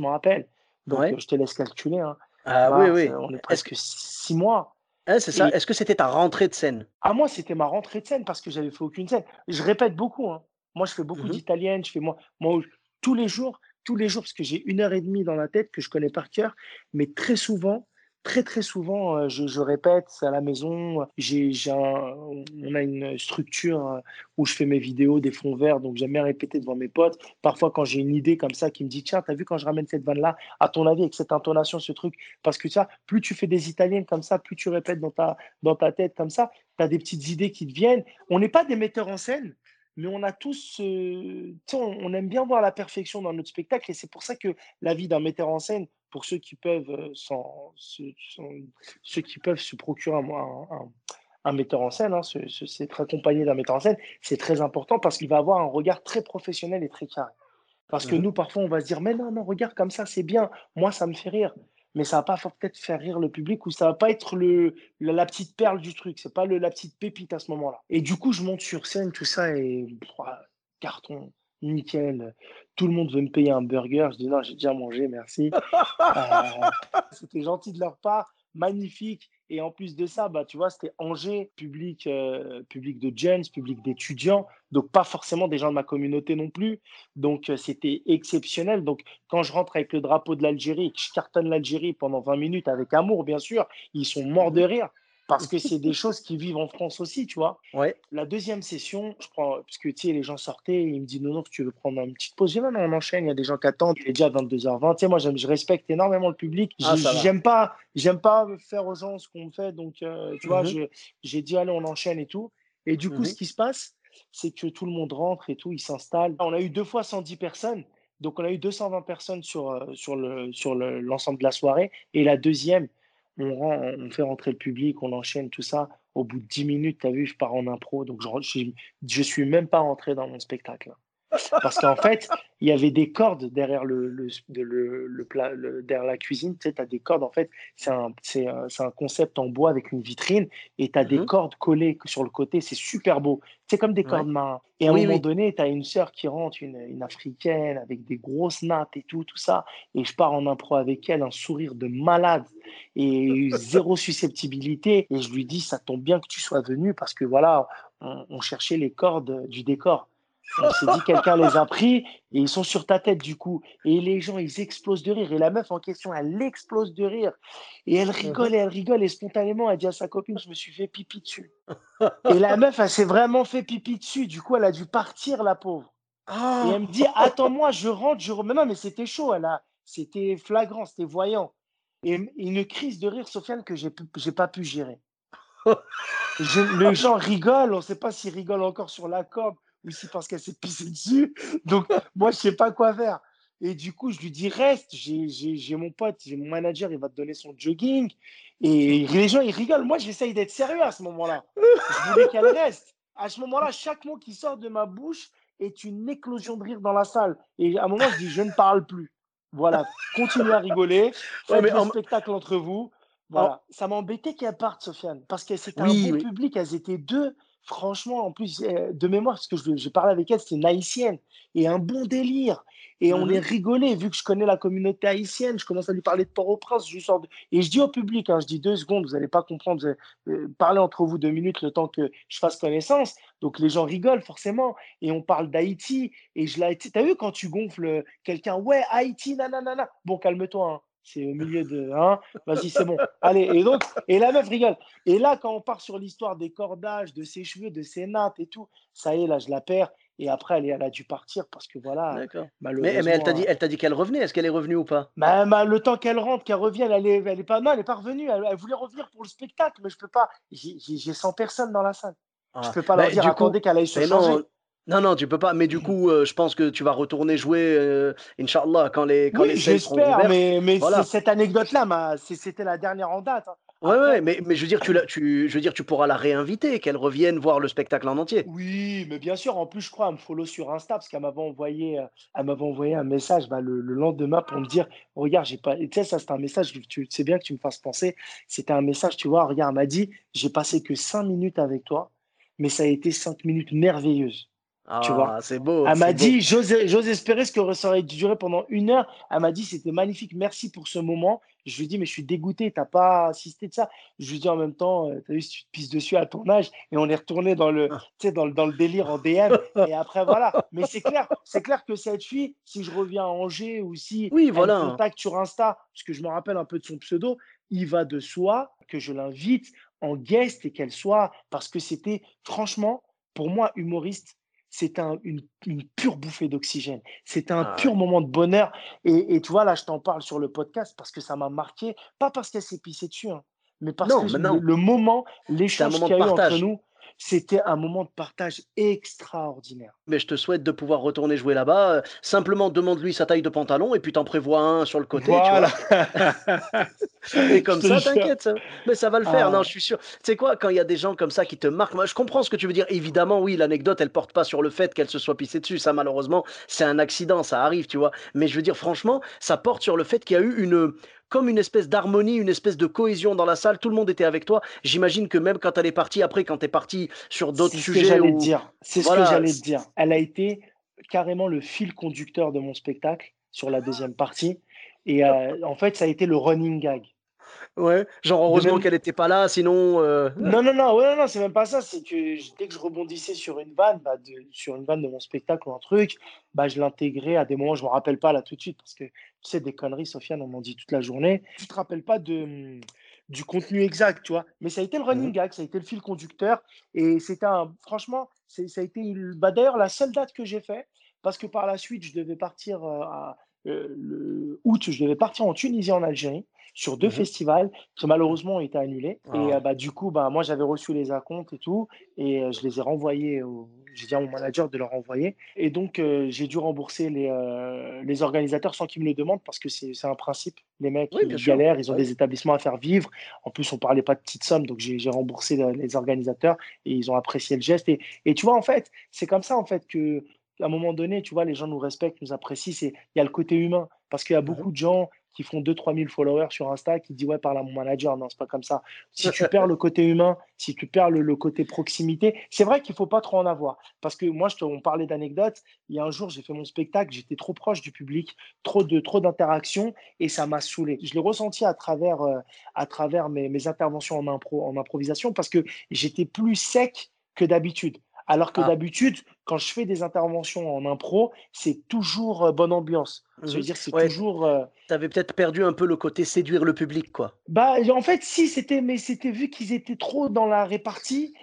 Je m'en rappelle. Donc ouais. je te laisse calculer hein. Ah Mars, oui oui. On est presque six mois. Hein, c'est ça. Est-ce que c'était ta rentrée de scène? Ah moi c'était ma rentrée de scène parce que j'avais fait aucune scène. Je répète beaucoup hein. Moi je fais beaucoup mm -hmm. d'italienne, je fais moi moi tous les jours tous les jours parce que j'ai une heure et demie dans la tête que je connais par cœur, mais très souvent, très très souvent, euh, je, je répète à la maison. J'ai, on a une structure euh, où je fais mes vidéos, des fonds verts, donc j'aime bien répéter devant mes potes. Parfois, quand j'ai une idée comme ça qui me dit tiens, t'as vu quand je ramène cette vanne là, à ton avis avec cette intonation, ce truc, parce que ça, plus tu fais des italiennes comme ça, plus tu répètes dans ta dans ta tête comme ça, tu as des petites idées qui te viennent. On n'est pas des metteurs en scène mais on a tous, euh, on, aime bien voir la perfection dans notre spectacle et c'est pour ça que la vie d'un metteur en scène, pour ceux qui peuvent, euh, sans, ceux, qui peuvent se procurer un, un, un metteur en scène, hein, c'est accompagné d'un metteur en scène, c'est très important parce qu'il va avoir un regard très professionnel et très carré. Parce que mmh nous, parfois, on va se dire, mais non, non, regarde comme ça, c'est bien, moi, ça me fait rire mais ça va pas peut-être faire rire le public ou ça va pas être le, la, petite perle du truc. C'est pas le, la petite pépite à ce moment-là. Et du coup, je monte sur scène, tout ça, et carton, nickel. Tout le monde veut me payer un burger. Je dis non, j'ai déjà mangé, merci. Euh, c'était gentil de leur part, magnifique. Et en plus de ça, bah, tu vois, c'était Angers, public, euh, public de jeunes, public d'étudiants, donc pas forcément des gens de ma communauté non plus. Donc euh, c'était exceptionnel. Donc quand je rentre avec le drapeau de l'Algérie, que je cartonne l'Algérie pendant 20 minutes avec amour, bien sûr, ils sont morts de rire parce que c'est des choses qui vivent en France aussi, tu vois. Ouais. La deuxième session, je prends, parce que tu sais, les gens sortaient, ils me disent non, non, tu veux prendre une petite pause. Je dis non, non, on enchaîne, il y a des gens qui attendent, il est déjà 22h20. Tu sais, moi, je respecte énormément le public. Ah, j'aime pas, j'aime pas faire aux gens ce qu'on fait, donc, euh, tu vois, mm-hmm. j'ai dit, allez, on enchaîne et tout. Et du coup, ce mm-hmm. qui se passe, c'est que tout le monde rentre et tout, il s'installe. On a eu deux fois 110 personnes. Donc, on a eu 220 personnes sur, euh, sur l'ensemble sur le, de la soirée. Et la deuxième, on, fait rentrer le public, on enchaîne tout ça. Au bout de 10 minutes, tu as vu, je pars en impro. Donc, je, je, suis même pas rentré dans mon spectacle. Parce qu'en fait, il y avait des cordes derrière le, le, le, le plat, derrière la cuisine. Tu sais, as des cordes. En fait, c'est un, un, un, concept en bois avec une vitrine et tu as des mmh cordes collées sur le côté. C'est super beau. C'est comme des cordes main. Et à un moment donné, tu as une sœur qui rentre, une, une, africaine, avec des grosses nattes et tout, tout ça. Et je pars en impro avec elle, un sourire de malade et zéro susceptibilité. Et je lui dis, ça tombe bien que tu sois venu parce que voilà, on cherchait les cordes du décor. On s'est dit, quelqu'un les a pris et ils sont sur ta tête du coup. Et les gens, ils explosent de rire. Et la meuf en question, elle explose de rire. Et elle rigole et elle rigole. Et spontanément, elle dit à sa copine, je me suis fait pipi dessus. Et la meuf, elle s'est vraiment fait pipi dessus. Du coup, elle a dû partir, la pauvre. Et elle me dit, attends-moi, je rentre, je Mais non, mais c'était chaud. Elle a... C'était flagrant, c'était voyant. Et une crise de rire, Sofiane, que j'ai n'ai pas pu gérer. les gens rigolent, on ne sait pas s'ils rigolent encore sur la corde ou si parce qu'elle s'est pissée dessus. Donc, moi, je sais pas quoi faire. Et du coup, je lui dis reste. J'ai mon pote, j'ai mon manager, il va te donner son jogging. Et les gens, ils rigolent. Moi, j'essaye d'être sérieux à ce moment-là. Je voulais qu'elle reste. À ce moment-là, chaque mot qui sort de ma bouche est une éclosion de rire dans la salle. Et à un moment, je dis je ne parle plus. Voilà, continuez à rigoler. Faites ouais, un spectacle entre vous. Voilà. Ça m'embêtait qu'elle parte, Sofiane, parce que c'était un bon public. Elles étaient deux. Franchement, en plus, euh, de mémoire, parce que je, je parlais avec elle, c'était une haïtienne et un bon délire. Et on est rigolé, vu que je connais la communauté haïtienne, je commence à lui parler de Port-au-Prince. Je sors Et je dis au public, hein, je dis deux secondes, vous n'allez pas comprendre, vous euh, parlez entre vous deux minutes le temps que je fasse connaissance. Donc les gens rigolent forcément. Et on parle d'Haïti. Et je l'ai. T'as vu quand tu gonfles quelqu'un, ouais, Haïti, nanana. Bon, calme-toi. Hein. C'est au milieu de. Hein Vas-y, c'est bon. Allez, et donc, et la meuf rigole. Et là, quand on part sur l'histoire des cordages, de ses cheveux, de ses nattes et tout, ça y est, là, je la perds. Et après, elle, elle a dû partir parce que voilà. Mais, mais elle t'a dit, elle t'a dit qu'elle revenait. Est-ce qu'elle est revenue ou pas? Bah, bah, Le temps qu'elle rentre, qu'elle revienne, elle est, elle est pas. Non, elle n'est pas revenue. Elle, voulait revenir pour le spectacle, mais je peux pas. J'ai 100 personnes dans la salle. Je Je peux pas leur bah, dire attendez qu'elle aille se changer. Non, non, tu peux pas. Mais du coup, euh, je pense que tu vas retourner jouer, euh, Inch'Allah, quand les, quand oui, J'espère, mais, mais cette anecdote-là, c'était la dernière en date. Hein. Ouais, ouais, mais, mais je veux dire, tu, tu, je veux dire, tu pourras la réinviter, qu'elle revienne voir le spectacle en entier. Oui, mais bien sûr. En plus, je crois, elle me follow sur Insta parce qu'elle m'avait envoyé, euh, elle m'avait envoyé un message bah, le, lendemain pour me dire, regarde, j'ai pas. Tu sais, ça, c'est un message. Tu sais bien que tu me fasses penser. C'était un message, tu vois. Regarde, elle m'a dit, j'ai passé que cinq minutes avec toi, mais ça a été cinq minutes merveilleuses tu vois. Ah, c'est beau. Elle m'a dit, j'ose espérer ce que ça aurait duré pendant une heure. Elle m'a dit, c'était magnifique, merci pour ce moment. Je lui ai dit, mais je suis dégoûté, t'as pas assisté de ça. Je lui ai dit en même temps, euh, t'as vu si tu te pisses dessus à ton âge. Et on est retourné dans le, ah. dans, dans le délire en DM. Et après, voilà. Mais c'est clair, c'est clair que cette fille, si je reviens à Angers ou si oui, elle voilà. me contacte sur Insta, parce que je me rappelle un peu de son pseudo, il va de soi que je l'invite en guest et qu'elle soit, parce que c'était franchement, pour moi, humoriste, c'est une, pure bouffée d'oxygène. C'est un ah pur moment de bonheur. Et, tu vois, là, je t'en parle sur le podcast parce que ça m'a marqué, pas parce qu'elle s'est pissée dessus, hein, mais parce que le, moment, l'échange qu'il y a eu entre nous, c'était un moment de partage extraordinaire. Mais je te souhaite de pouvoir retourner jouer là-bas. Euh, simplement, demande-lui sa taille de pantalon et puis t'en prévois un sur le côté. Voilà. et comme ça, t'inquiète. Mais ça va le faire. Ah. Non, je suis sûr. Tu sais quoi, quand il y a des gens comme ça qui te marquent, moi, je comprends ce que tu veux dire. Évidemment, oui, l'anecdote, elle porte pas sur le fait qu'elle se soit pissée dessus. Ça, malheureusement, c'est un accident, ça arrive, tu vois. Mais je veux dire, franchement, ça porte sur le fait qu'il y a eu une comme une espèce d'harmonie, une espèce de cohésion dans la salle. Tout le monde était avec toi. J'imagine que même quand elle est partie, après, quand tu es parti sur d'autres sujets. C'est ce que j'allais dire. C'est ce que j'allais te dire. Elle a été carrément le fil conducteur de mon spectacle sur la deuxième partie. Et euh, en fait, ça a été le running gag. Ouais, genre heureusement qu'elle n'était pas là, sinon. Euh, non, non, non, ouais, non, c'est même pas ça. C'est que dès que je rebondissais sur une vanne, bah, de, sur une vanne de mon spectacle ou un truc, bah, je l'intégrais à des moments, je me rappelle pas là tout de suite, parce que tu sais, des conneries, Sofiane, on m'en dit toute la journée. Tu te rappelles pas de, mmh, du contenu exact, tu vois. Mais ça a été le running mmh gag, ça a été le fil conducteur. Et c'était un. Franchement, ça a été bah, d'ailleurs la seule date que j'ai fait, parce que par la suite, je devais partir euh, à. Euh, le août, je devais partir en Tunisie, en Algérie sur deux mmh festivals qui malheureusement ont été annulés. Et ah. bah, du coup, bah, moi, j'avais reçu les acomptes et tout, et je les ai renvoyés. J'ai dit à mon manager de leur renvoyer. Et donc, j'ai dû rembourser les, les organisateurs sans qu'ils me le demandent parce que c'est un principe. Les mecs, ils galèrent, ils ont des établissements à faire vivre. En plus, on ne parlait pas de petites sommes, donc j'ai remboursé les organisateurs et ils ont apprécié le geste. Et, et tu vois, en fait, c'est comme ça, en fait, que à un moment donné, tu vois, les gens nous respectent, nous apprécient. Il y a le côté humain. Parce qu'il y a beaucoup de gens qui font 2-3 000 followers sur Insta qui disent Ouais, parle à mon manager. Non, c'est pas comme ça. Si tu perds le côté humain, si tu perds le, côté proximité, c'est vrai qu'il faut pas trop en avoir. Parce que moi, je te, on parlait d'anecdotes. Il y a un jour, j'ai fait mon spectacle, j'étais trop proche du public, trop de trop d'interactions et ça m'a saoulé. Je l'ai ressenti à travers, euh, à travers mes, mes interventions en, impro, en improvisation parce que j'étais plus sec que d'habitude. Alors que ah. d'habitude, quand je fais des interventions en impro, c'est toujours euh, bonne ambiance. Je veux mmh dire, c'est toujours. Euh tu avais peut-être perdu un peu le côté séduire le public, quoi. Bah, en fait, si, c'était, mais c'était vu qu'ils étaient trop dans la répartie.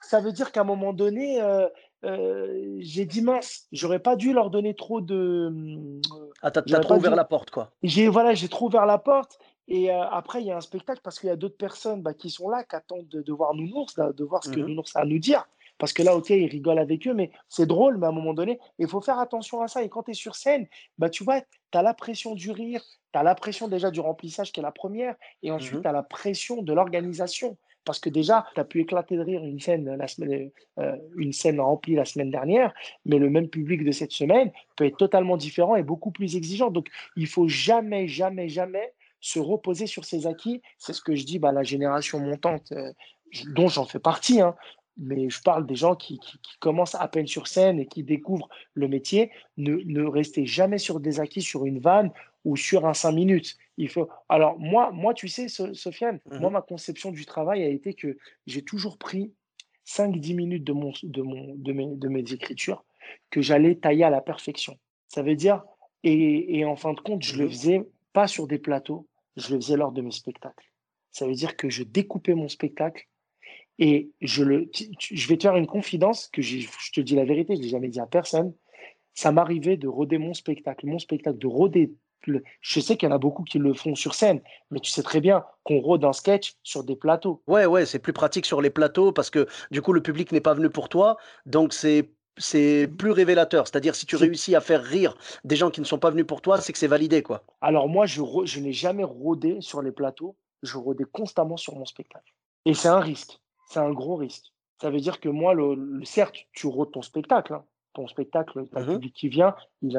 Ça veut dire qu'à un moment donné, euh, j'ai dit mince, j'aurais pas dû leur donner trop de. Ah, t'as, as trop ouvert la porte, quoi. J'ai voilà, j'ai trop ouvert la porte. Et après, il y a un spectacle parce qu'il y a d'autres personnes bah, qui sont là, qui attendent de, voir Nounours, de, voir ce que mmh Nounours a à nous dire. Parce que là, ok, ils rigolent avec eux, mais c'est drôle, mais à un moment donné, il faut faire attention à ça. Et quand tu es sur scène, bah, tu vois, tu as la pression du rire, tu as la pression déjà du remplissage qui est la première, et ensuite, mmh tu as la pression de l'organisation. Parce que déjà, tu as pu éclater de rire une scène, la semaine, euh, une scène remplie la semaine dernière, mais le même public de cette semaine peut être totalement différent et beaucoup plus exigeant. Donc, il faut jamais, jamais, jamais se reposer sur ses acquis. C'est ce que je dis, bah, la génération montante, euh, dont j'en fais partie, hein, mais je parle des gens qui, commencent à peine sur scène et qui découvrent le métier. Ne, ne restez jamais sur des acquis sur une vanne ou sur un 5 minutes. Il faut... Alors, moi, moi, tu sais, Sofiane, mmh moi, ma conception du travail a été que j'ai toujours pris 5-10 minutes de, mon, de, mon, de, mes, de mes écritures que j'allais tailler à la perfection. Ça veut dire, et, et en fin de compte, je le mmh faisais pas sur des plateaux, je le faisais lors de mes spectacles. Ça veut dire que je découpais mon spectacle Et je, le, je vais te faire une confidence que je te dis la vérité, je ne l'ai jamais dit à personne. Ça m'arrivait de roder mon spectacle, mon spectacle, de roder. Je sais qu'il y en a beaucoup qui le font sur scène, mais tu sais très bien qu'on rôde un sketch sur des plateaux. Ouais, ouais, c'est plus pratique sur les plateaux parce que du coup, le public n'est pas venu pour toi. Donc, c'est c'est plus révélateur. C'est-à-dire, si tu réussis à faire rire des gens qui ne sont pas venus pour toi, c'est que c'est validé, quoi. Alors moi, je, je n'ai jamais rôdé sur les plateaux. Je rôdais constamment sur mon spectacle. Et c'est un risque. C'est un gros risque. Ça veut dire que moi, le, certes, tu rôdes ton spectacle. Hein. Ton spectacle, le mmh public qui vient,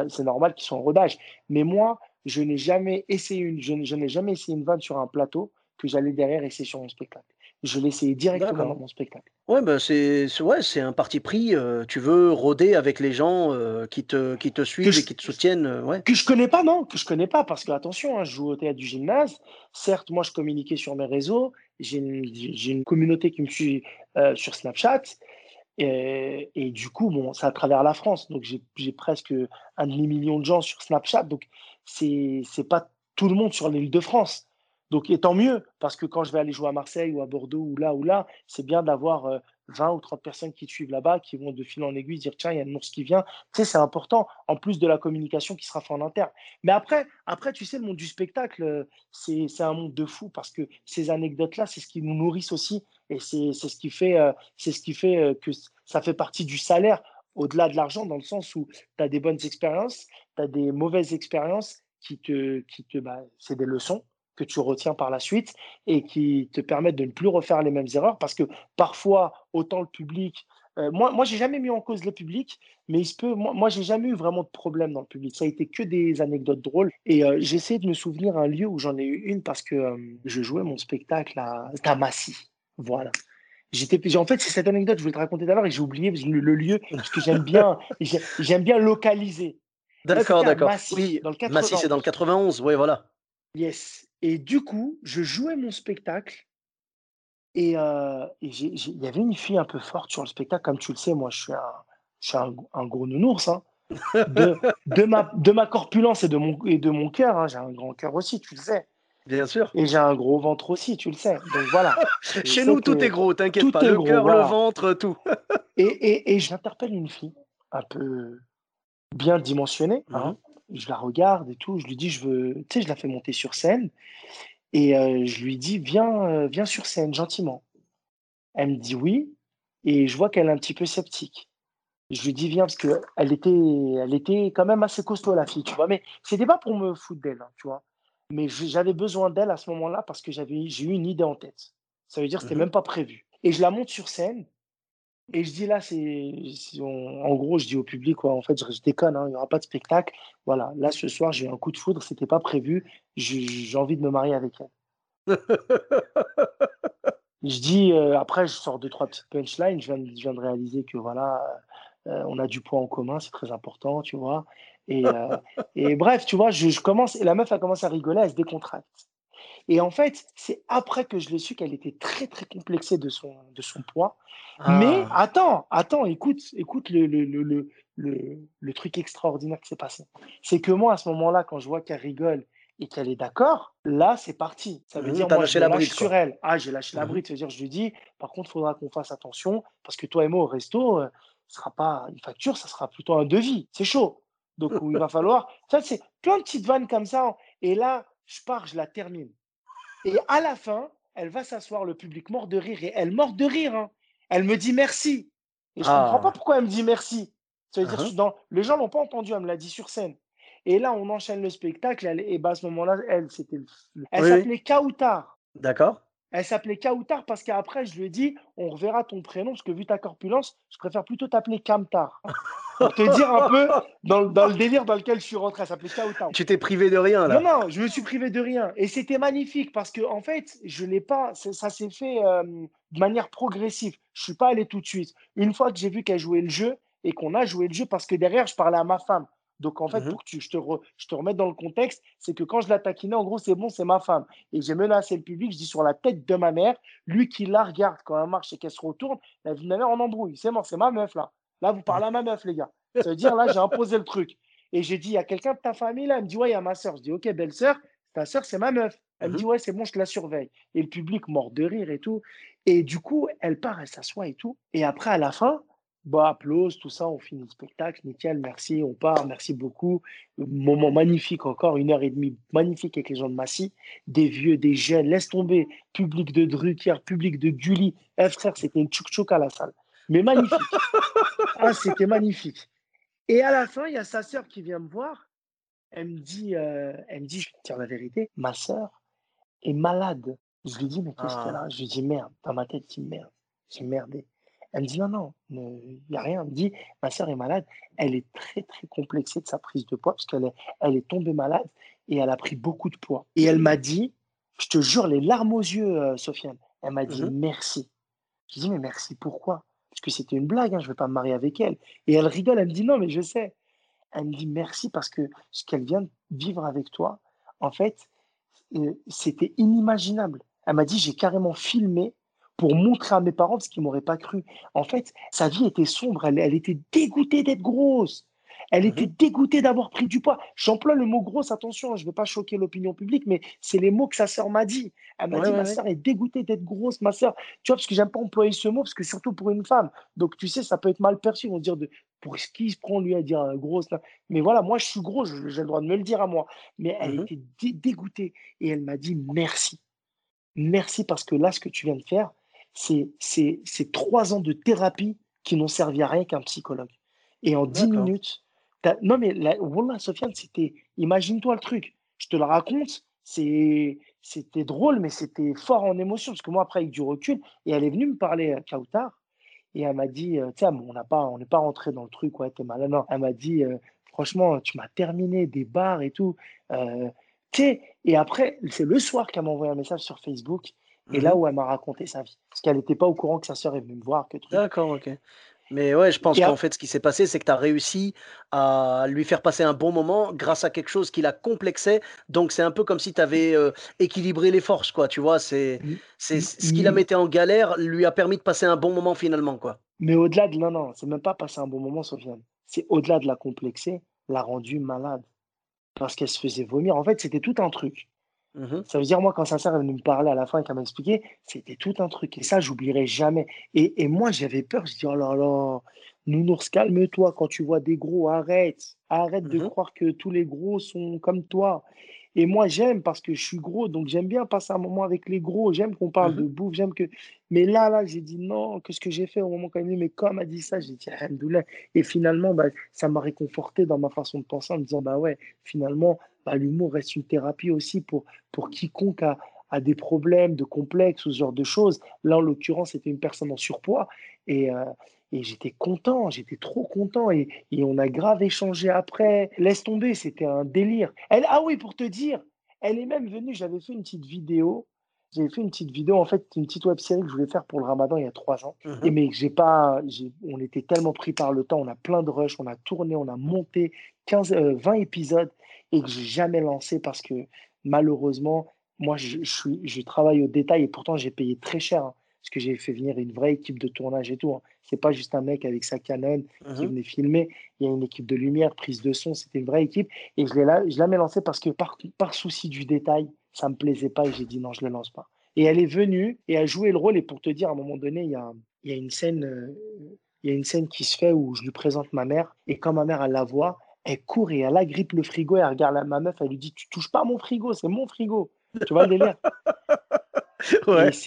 c'est normal qu'il soit en rodage. Mais moi, je n'ai jamais essayé une, je, n'ai jamais essayé une vanne sur un plateau que j'allais derrière essayer sur mon spectacle je l'essayais directement dans mon spectacle. Ouais, bah c'est ouais, c'est un parti pris. Euh, tu veux rôder avec les gens euh, qui, te, qui te suivent et qui te soutiennent. Euh, ouais. Que je connais pas, non, que je connais pas, parce que attention, hein, je joue au théâtre du gymnase. Certes, moi, je communiquais sur mes réseaux. J'ai une, une, communauté qui me suit sur Snapchat. Et, et, du coup, bon, c'est à travers la France. Donc, j'ai presque un demi-million de gens sur Snapchat. Donc, c'est pas tout le monde sur l'île de France. Donc, et tant mieux, parce que quand je vais aller jouer à Marseille ou à Bordeaux ou là ou là, c'est bien d'avoir 20 ou 30 personnes qui te suivent là-bas, qui vont de fil en aiguille dire tiens, il y a un ours qui vient. Tu sais, c'est important, en plus de la communication qui sera faite en interne. Mais après, après, tu sais, le monde du spectacle, c'est un monde de fou parce que ces anecdotes-là, c'est ce qui nous nourrissent aussi. Et c'est ce qui fait, c'est ce qui fait que ça fait partie du salaire au-delà de l'argent, dans le sens où tu as des bonnes expériences, tu as des mauvaises expériences qui te, qui te bah, c'est des leçons que tu retiens par la suite et qui te permettent de ne plus refaire les mêmes erreurs parce que parfois, autant le public. Euh, moi, moi j'ai jamais mis en cause le public, mais il se peut. Moi, moi j'ai jamais eu vraiment de problème dans le public. Ça a été que des anecdotes drôles. Et euh, j'essaie de me souvenir un lieu où j'en ai eu une parce que euh, je jouais mon spectacle à, Massy. Voilà. J'étais, en fait, c'est cette anecdote, je voulais te raconter tout à l'heure et j'ai oublié le, lieu parce que j'aime bien, j'aime bien localiser. D'accord, d'accord. Oui, c'est dans le 91, oui, voilà. Yes. Et du coup, je jouais mon spectacle et, il y avait une fille un peu forte sur le spectacle. Comme tu le sais, moi, je suis un, je suis un, gros nounours. Hein. De, de, ma, de ma corpulence et de mon, et de mon cœur. Hein. J'ai un grand cœur aussi, tu le sais. Bien sûr. Et j'ai un gros ventre aussi, tu le sais. Donc voilà. Chez nous, tout est gros, t'inquiète pas. Le cœur, le ventre, tout. et, et, et j'interpelle une fille un peu bien dimensionnée. Hein. Je la regarde et tout, je lui dis, je veux, tu sais, je la fais monter sur scène et euh, je lui dis, viens, euh, viens sur scène gentiment. Elle me dit oui et je vois qu'elle est un petit peu sceptique. Je lui dis, viens, parce qu'elle était, elle était quand même assez costaud, la fille, tu vois, mais c'était pas pour me foutre d'elle, hein, tu vois. Mais j'avais besoin d'elle à ce moment-là parce que j'avais, j'ai eu une idée en tête. Ça veut dire que c'était mmh même pas prévu. Et je la monte sur scène et je dis là, c'est en gros, je dis au public, quoi, en fait, je, déconne, hein, il n'y aura pas de spectacle. Voilà, là, ce soir, j'ai un coup de foudre, c'était pas prévu, j'ai envie de me marier avec elle. je dis, euh, après, je sors deux, trois petites punchlines, je viens, je viens de réaliser que voilà, euh, on a du poids en commun, c'est très important, tu vois. Et, euh, et bref, tu vois, je, je, commence, et la meuf, a commencé à rigoler, elle se décontracte. Et en fait, c'est après que je l'ai su qu'elle était très, très complexée de son, de son poids. Mais ah. attends, attends, écoute, écoute le, le, le, le, le truc extraordinaire qui s'est passé. C'est que moi, à ce moment-là, quand je vois qu'elle rigole et qu'elle est d'accord, là, c'est parti. Ça veut mmh, dire, moi, je la lâche sur elle. Ah, j'ai lâché la mmh bride. Ça veut dire, je lui dis, par contre, il faudra qu'on fasse attention parce que toi et moi, au resto, euh, ce sera pas une facture, ça sera plutôt un devis. C'est chaud. Donc, il va falloir. Ça, c'est plein de petites vannes comme ça. Et là, je pars, je la termine. Et à la fin, elle va s'asseoir, le public mort de rire, et elle mort de rire. Hein. Elle me dit merci. Et je ne comprends pas ah. pourquoi elle me dit merci. Ça veut dire uh-huh. dans... Les gens l'ont pas entendu, elle me l'a dit sur scène. Et là, on enchaîne le spectacle. et bah, à ce moment-là, elle, c'était. Elle s'appelait Kautar. D'accord. Elle s'appelait Kautar parce qu'après, je lui ai dit on reverra ton prénom parce que vu ta corpulence, je préfère plutôt t'appeler Kamtar. Pour te dire un peu dans, dans, le délire dans lequel je suis rentré. Elle s'appelait Kautar. Tu t'es privé de rien là Non, non, je me suis privé de rien. Et c'était magnifique parce que, en fait, je l'ai pas. Ça s'est fait euh, de manière progressive. Je suis pas allé tout de suite. Une fois que j'ai vu qu'elle jouait le jeu et qu'on a joué le jeu, parce que derrière, je parlais à ma femme. Donc, en fait, mmh pour que je, te je te remette dans le contexte, c'est que quand je la taquinais, en gros, c'est bon, c'est ma femme. Et j'ai menacé le public, je dis sur la tête de ma mère, lui qui la regarde quand elle marche et qu'elle se retourne, la vie de ma mère en embrouille. C'est mort, c'est ma meuf là. Là, vous parlez à ma meuf, les gars. Ça veut dire, là, j'ai imposé le truc. Et j'ai dit, il y a quelqu'un de ta famille là? Elle me dit, ouais, il y a ma soeur. Je dis, ok, belle soeur, ta soeur, c'est ma meuf. Elle me mmh dit, ouais, c'est bon, je la surveille. Et le public mort de rire et tout. Et du coup, elle part, elle s'assoit et tout. Et après, à la fin, bah, applause, tout ça, on finit le spectacle, nickel, merci, on part, merci beaucoup. Moment magnifique encore, une heure et demie magnifique avec les gens de Massy, des vieux, des jeunes, laisse tomber, public de Drucker, public de Gulli. Eh, frère, c'était une tchouk à la salle. Mais magnifique. ah, c'était magnifique. Et à la fin, il y a sa sœur qui vient me voir. Elle me dit, euh, elle me dit, je vais te dire la vérité, ma sœur est malade. Je lui dis, mais qu'est-ce qu'elle a? Ah. Je lui dis, merde, dans ma tête, je dis, merde, j'ai merdé. Elle me dit, non, non, il n'y a rien. Elle me dit, ma sœur est malade. Elle est très, très complexée de sa prise de poids parce qu'elle est, elle est tombée malade et elle a pris beaucoup de poids. Et elle m'a dit, je te jure, les larmes aux yeux, euh, Sofiane. Elle m'a dit, mmh merci. Je dis, mais merci, pourquoi? Parce que c'était une blague, hein, je ne vais pas me marier avec elle. Et elle rigole, elle me dit, non, mais je sais. Elle me dit, merci parce que ce qu'elle vient de vivre avec toi, en fait, euh, c'était inimaginable. Elle m'a dit, j'ai carrément filmé pour montrer à mes parents parce qu'ils m'auraient pas cru. En fait, sa vie était sombre. Elle, elle était dégoûtée d'être grosse. Elle mmh était dégoûtée d'avoir pris du poids. J'emploie le mot grosse, attention, je ne veux pas choquer l'opinion publique, mais c'est les mots que sa sœur m'a dit. Elle m'a dit, ma sœur est dégoûtée d'être grosse, ma sœur. Tu vois, parce que j'aime pas employer ce mot, parce que surtout pour une femme. Donc, tu sais, ça peut être mal perçu. On va dire, de, pour ce qui se prend lui à dire euh, grosse. Mais voilà, moi, je suis gros, j'ai le droit de me le dire à moi. Mais elle mmh était dégoûtée. Et elle m'a dit, merci. Merci parce que là, ce que tu viens de faire, c'est trois ans de thérapie qui n'ont servi à rien qu'un psychologue. Et en dix minutes, non mais voilà, Sofiane, c'était, imagine-toi le truc. Je te le raconte, c'était drôle, mais c'était fort en émotion parce que moi après avec du recul, et elle est venue me parler à Kautar et elle m'a dit, euh, tiens, on n'a pas, on n'est pas rentré dans le truc, ouais, t'es malade. Non, elle m'a dit, euh, franchement, tu m'as terminé des bars et tout. Euh, et après, c'est le soir qu'elle m'a envoyé un message sur Facebook et là mmh où elle m'a raconté sa vie. Parce qu'elle n'était pas au courant que sa sœur est venue me voir. Que D'accord, ok. Mais ouais, je pense qu'en fait, ce qui s'est passé, c'est que tu as réussi à lui faire passer un bon moment grâce à quelque chose qui la complexait. Donc, c'est un peu comme si tu avais euh, équilibré les forces, quoi. Tu vois, c'est mmh, c'est ce qui la mettait en galère, lui a permis de passer un bon moment finalement, quoi. Mais au-delà de. Non, non, c'est même pas passer un bon moment, Sofiane. C'est au-delà de la complexer, l'a rendue malade. Parce qu'elle se faisait vomir. En fait, c'était tout un truc. Mmh ça veut dire, moi, quand sœur est venue me parler à la fin et qu'elle m'a expliqué, c'était tout un truc. Et ça, j'oublierai jamais. Et, et moi, j'avais peur. Je dis, oh là là, Nounours, calme-toi. Quand tu vois des gros, arrête. Arrête de mmh croire que tous les gros sont comme toi. Et moi, j'aime parce que je suis gros, donc j'aime bien passer un moment avec les gros. J'aime qu'on parle mmh de bouffe, j'aime que. Mais là, là, j'ai dit non. Qu'est-ce que j'ai fait au moment quand même Mais comme a dit ça, j'ai dit Alhamdoulilah. Et finalement, bah, ça m'a réconforté dans ma façon de penser en me disant bah ouais, finalement, bah, l'humour reste une thérapie aussi pour, pour quiconque a, a, des problèmes de complexes ou ce genre de choses. Là, en l'occurrence, c'était une personne en surpoids. Et, euh, et j'étais content, j'étais trop content. Et, et, on a grave échangé après. Laisse tomber, c'était un délire. Elle, ah oui, pour te dire, elle est même venue, j'avais fait une petite vidéo. J'avais fait une petite vidéo, en fait, une petite web série que je voulais faire pour le ramadan il y a trois ans. Mmh et mais j'ai pas, on était tellement pris par le temps, on a plein de rush, on a tourné, on a monté 15, 20 euh, épisodes et que j'ai jamais lancé parce que malheureusement, moi, je, je, je travaille au détail et pourtant j'ai payé très cher. Hein parce que j'ai fait venir une vraie équipe de tournage et tout. Hein. C'est pas juste un mec avec sa Canon qui mmh venait filmer. Il y a une équipe de lumière, prise de son. C'était une vraie équipe. Et je l'ai là, je l'ai lancé parce que par, par souci du détail, ça me plaisait pas et j'ai dit non, je le lance pas. Et elle est venue et a joué le rôle. Et pour te dire, à un moment donné, il y a, il y a une scène, euh, il y a une scène qui se fait où je lui présente ma mère. Et quand ma mère elle la voit, elle court et elle agrippe le frigo. Et elle regarde ma meuf. Elle lui dit, tu touches pas mon frigo, c'est mon frigo. Tu vois le délire?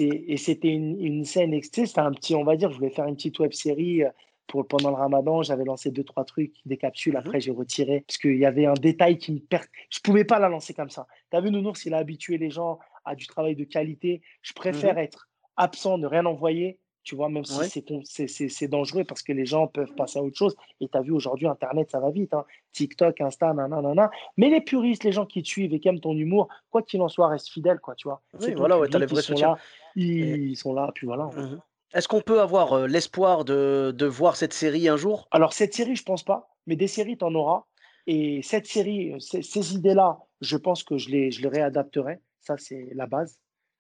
Et c'était une, une, scène, c'était un petit, on va dire, je voulais faire une petite web série euh, pour, pendant le ramadan. J'avais lancé deux, trois trucs, des capsules. Mmh Après, j'ai retiré parce qu'il y avait un détail qui me perd. Je pouvais pas la lancer comme ça. Tu as vu, Nounours, il a habitué les gens à du travail de qualité. Je mmh préfère être absent, ne rien envoyer tu vois, même si c'est dangereux parce que les gens peuvent passer à autre chose. Et tu as vu aujourd'hui, Internet, ça va vite. Hein. TikTok, Insta, nanana. Mais les puristes, les gens qui te suivent et qui aiment ton humour, quoi qu'il en soit, restent fidèles, quoi, tu vois. Oui, voilà, ouais, as les vrais ils sont, là, ils, sont là, puis voilà. Mmh Est-ce qu'on peut avoir euh, l'espoir de, de, voir cette série un jour? Alors, cette série, je pense pas, mais des séries, tu en auras. Et cette série, euh, ces, idées-là, je pense que je les, je les réadapterai. Ça, c'est la base.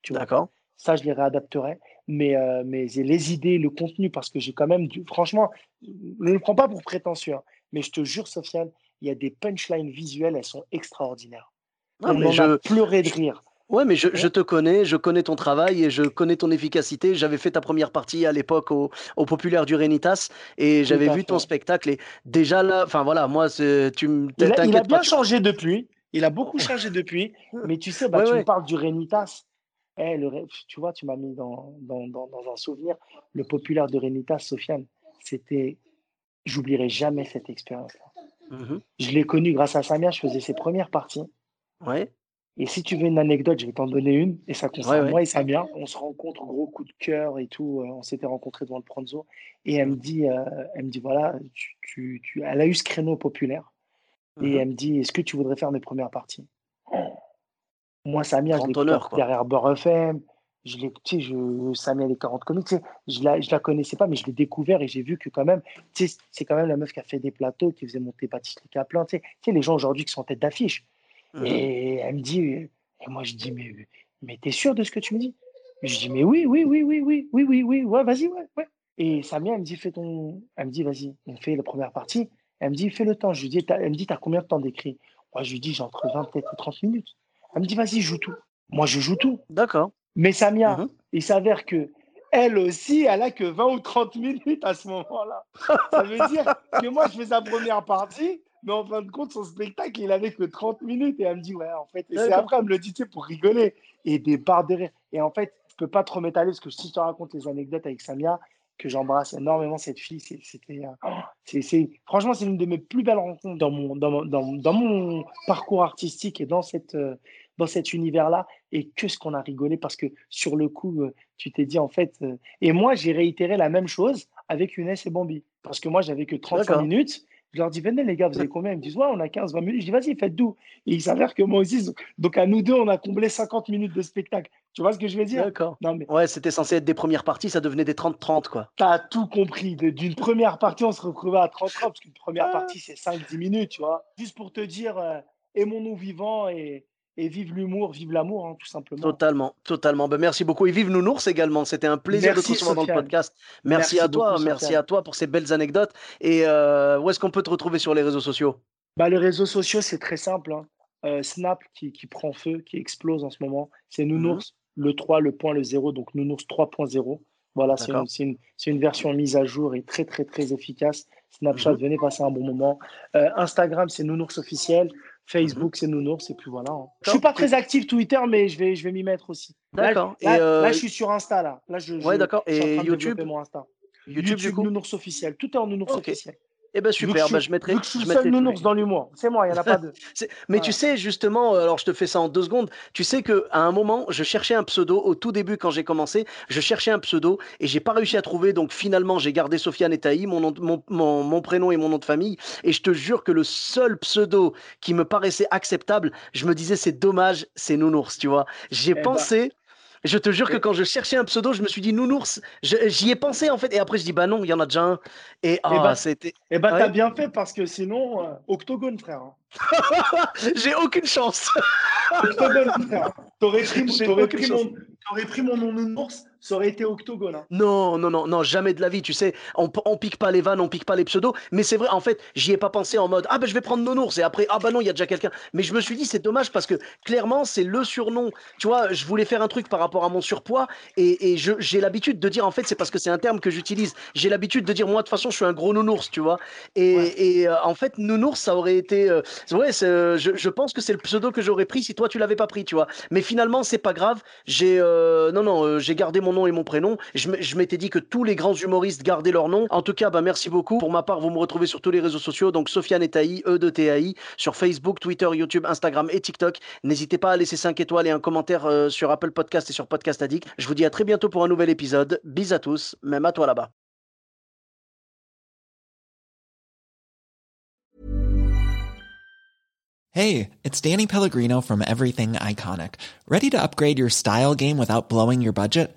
D'accord. Ça, je les réadapterai. Mais, euh, mais les idées, le contenu, parce que j'ai quand même du. Franchement, ne le prends pas pour prétentieux, hein, mais je te jure, Sofiane, il y a des punchlines visuelles, elles sont extraordinaires. on a pleuré de rire. Ouais, mais je, je, te connais, je connais ton travail et je connais ton efficacité. J'avais fait ta première partie à l'époque au, au, Populaire du Renitas et j'avais vu ton spectacle. Et déjà là, enfin voilà, moi, tu Il a, il a bien pas, changé depuis. Il a beaucoup changé depuis. Mais tu sais, bah, ouais, tu ouais. me parles du Renitas. Eh, le, tu vois, tu m'as mis dans, dans, dans, dans, un souvenir. Le Populaire de Renitas, Sofiane, c'était. J'oublierai jamais cette expérience-là. Mm -hmm. Je l'ai connu grâce à Samia. Je faisais ses premières parties. Ouais. Et si tu veux une anecdote, je vais t'en donner une. Et ça concerne ouais, moi ouais. et Samia. On se rencontre, gros coup de cœur et tout. On s'était rencontrés devant le Pranzo. Et elle me dit, euh, elle me dit voilà, tu, tu, tu, elle a eu ce créneau populaire. Mm -hmm. Et elle me dit, est-ce que tu voudrais faire mes premières parties? Moi, Samia, je l'ai derrière Beurre FM. Je l'ai, tu sais, je, Samia les 40 comics, tu sais, je la, je la connaissais pas, mais je l'ai découvert et j'ai vu que quand même, tu sais, c'est quand même la meuf qui a fait des plateaux, qui faisait monter Baptiste Caplan, tu sais, tu sais, les gens aujourd'hui qui sont en tête d'affiche. Mmh. Et elle me dit, et moi je dis, mais, mais t'es sûr de ce que tu me dis? Je dis, mais oui, oui, oui, oui, oui, oui, oui, oui, ouais, vas-y, ouais, ouais. Et Samia, elle me dit, fais ton. Elle me dit, vas-y, on fait la première partie. Elle me dit, fais le temps. Je lui dis, elle me dit, t'as combien de temps d'écrit? Moi, je lui dis, j'ai entre 20 peut-être 30 minutes. Elle me dit, vas-y, joue tout. Moi, je joue tout. D'accord. Mais Samia, mmh. il s'avère que elle aussi, elle a que 20 ou 30 minutes à ce moment-là. Ça veut dire que moi, je fais sa première partie, mais en fin de compte, son spectacle, il avait que 30 minutes. Et elle me dit, ouais, en fait. Et c'est après, elle me le dit, tu sais, pour rigoler. Et des barres de rire. Et en fait, je peux pas trop m'étaler parce que si je te raconte les anecdotes avec Samia, que j'embrasse énormément cette fille, c'était. Euh, franchement, c'est l'une de mes plus belles rencontres dans mon, dans, dans, dans mon parcours artistique et dans cette. Euh, dans cet univers-là et que ce qu'on a rigolé parce que sur le coup, euh, tu t'es dit en fait. Et moi, j'ai réitéré la même chose avec Younes et Bambi parce que moi, j'avais que 35 minutes. Je leur dis, venez les gars, vous avez combien? Ils me disent, ouais, on a 15, 20 minutes. Je dis, vas-y, faites d'où Et il s'avère que moi aussi, donc à nous deux, on a comblé 50 minutes de spectacle. Tu vois ce que je veux dire? D'accord. Mais... Ouais, c'était censé être des premières parties, ça devenait des 30-30, quoi. T'as tout compris. D'une première partie, on se retrouvait à 30-30, parce qu'une première ah. partie, c'est 5-10 minutes, tu vois. Juste pour te dire, euh, aimons-nous vivants et, et vive l'humour, vive l'amour, hein, tout simplement. Totalement, totalement. Ben, merci beaucoup. Et vive Nounours également. C'était un plaisir merci, de te recevoir dans le podcast. Merci, merci à toi, beaucoup, merci à toi pour ces belles anecdotes. Et euh, où est-ce qu'on peut te retrouver sur les réseaux sociaux? Bah, Les réseaux sociaux, c'est très simple. Hein. Euh, Snap qui, qui, prend feu, qui explose en ce moment. C'est Nounours, mmh. le 3, le point, le 0, donc Nounours 3.0. Voilà, c'est une, une, une, version mise à jour et très, très, très efficace. Snapchat, mmh. venez passer un bon moment. Euh, Instagram, c'est Nounours officiel. Facebook, c'est Nounours, et puis voilà. Hein. Je suis pas très actif Twitter, mais je vais, je vais m'y mettre aussi. D'accord. Là, là, euh... là, je suis sur Insta, là. Là, je, ouais, d'accord. Et YouTube mon Insta. YouTube, YouTube du coup Nounours officiel. Tout est en Nounours okay. officiel. Eh ben super, je, bah, je mettrai. Vu que je suis le seul nounours dans l'humour, c'est moi, il n'y en a pas deux. Mais ouais. tu sais, justement, alors je te fais ça en deux secondes, tu sais qu'à un moment, je cherchais un pseudo, au tout début quand j'ai commencé, je cherchais un pseudo et j'ai pas réussi à trouver, donc finalement j'ai gardé Sofiane et Taï, mon, nom, mon, mon, mon, prénom et mon nom de famille, et je te jure que le seul pseudo qui me paraissait acceptable, je me disais c'est dommage, c'est nounours, tu vois. J'ai eh pensé... Ben... Je te jure que quand je cherchais un pseudo, je me suis dit nounours. J'y ai pensé en fait, et après je dis bah non, il y en a déjà un. Et, et bah, c'était. Et bah ouais. t'as bien fait parce que sinon, euh, octogone frère. Hein. J'ai aucune chance. octogone frère. T'aurais pris, pris mon nom nounours, ça aurait été octogone. Hein. Non, non, non, non, jamais de la vie. Tu sais, on, on pique pas les vannes, on pique pas les pseudos. Mais c'est vrai, en fait, j'y ai pas pensé en mode ah ben je vais prendre nounours et après ah bah non, il y a déjà quelqu'un. Mais je me suis dit c'est dommage parce que clairement c'est le surnom. Tu vois, je voulais faire un truc par rapport à mon surpoids et, et j'ai l'habitude de dire en fait c'est parce que c'est un terme que j'utilise. J'ai l'habitude de dire moi de toute façon je suis un gros nounours, tu vois. Et, ouais. et euh, en fait nounours ça aurait été euh, ouais, je, je, pense que c'est le pseudo que j'aurais pris si toi tu l'avais pas pris, tu vois. Mais finalement c'est pas grave. J'ai euh, non non j'ai gardé mon nom et mon prénom. Je, m'étais dit que tous les grands humoristes gardaient leur nom. En tout cas, bah, merci beaucoup. Pour ma part, vous me retrouvez sur tous les réseaux sociaux, donc Sofiane et Taï, E de TAI, sur Facebook, Twitter, YouTube, Instagram et TikTok. N'hésitez pas à laisser 5 étoiles et un commentaire euh, sur Apple Podcast et sur Podcast Addict. Je vous dis à très bientôt pour un nouvel épisode. Bis à tous, même à toi là-bas. Hey, it's Danny Pellegrino from Everything Iconic. Ready to upgrade your style game without blowing your budget?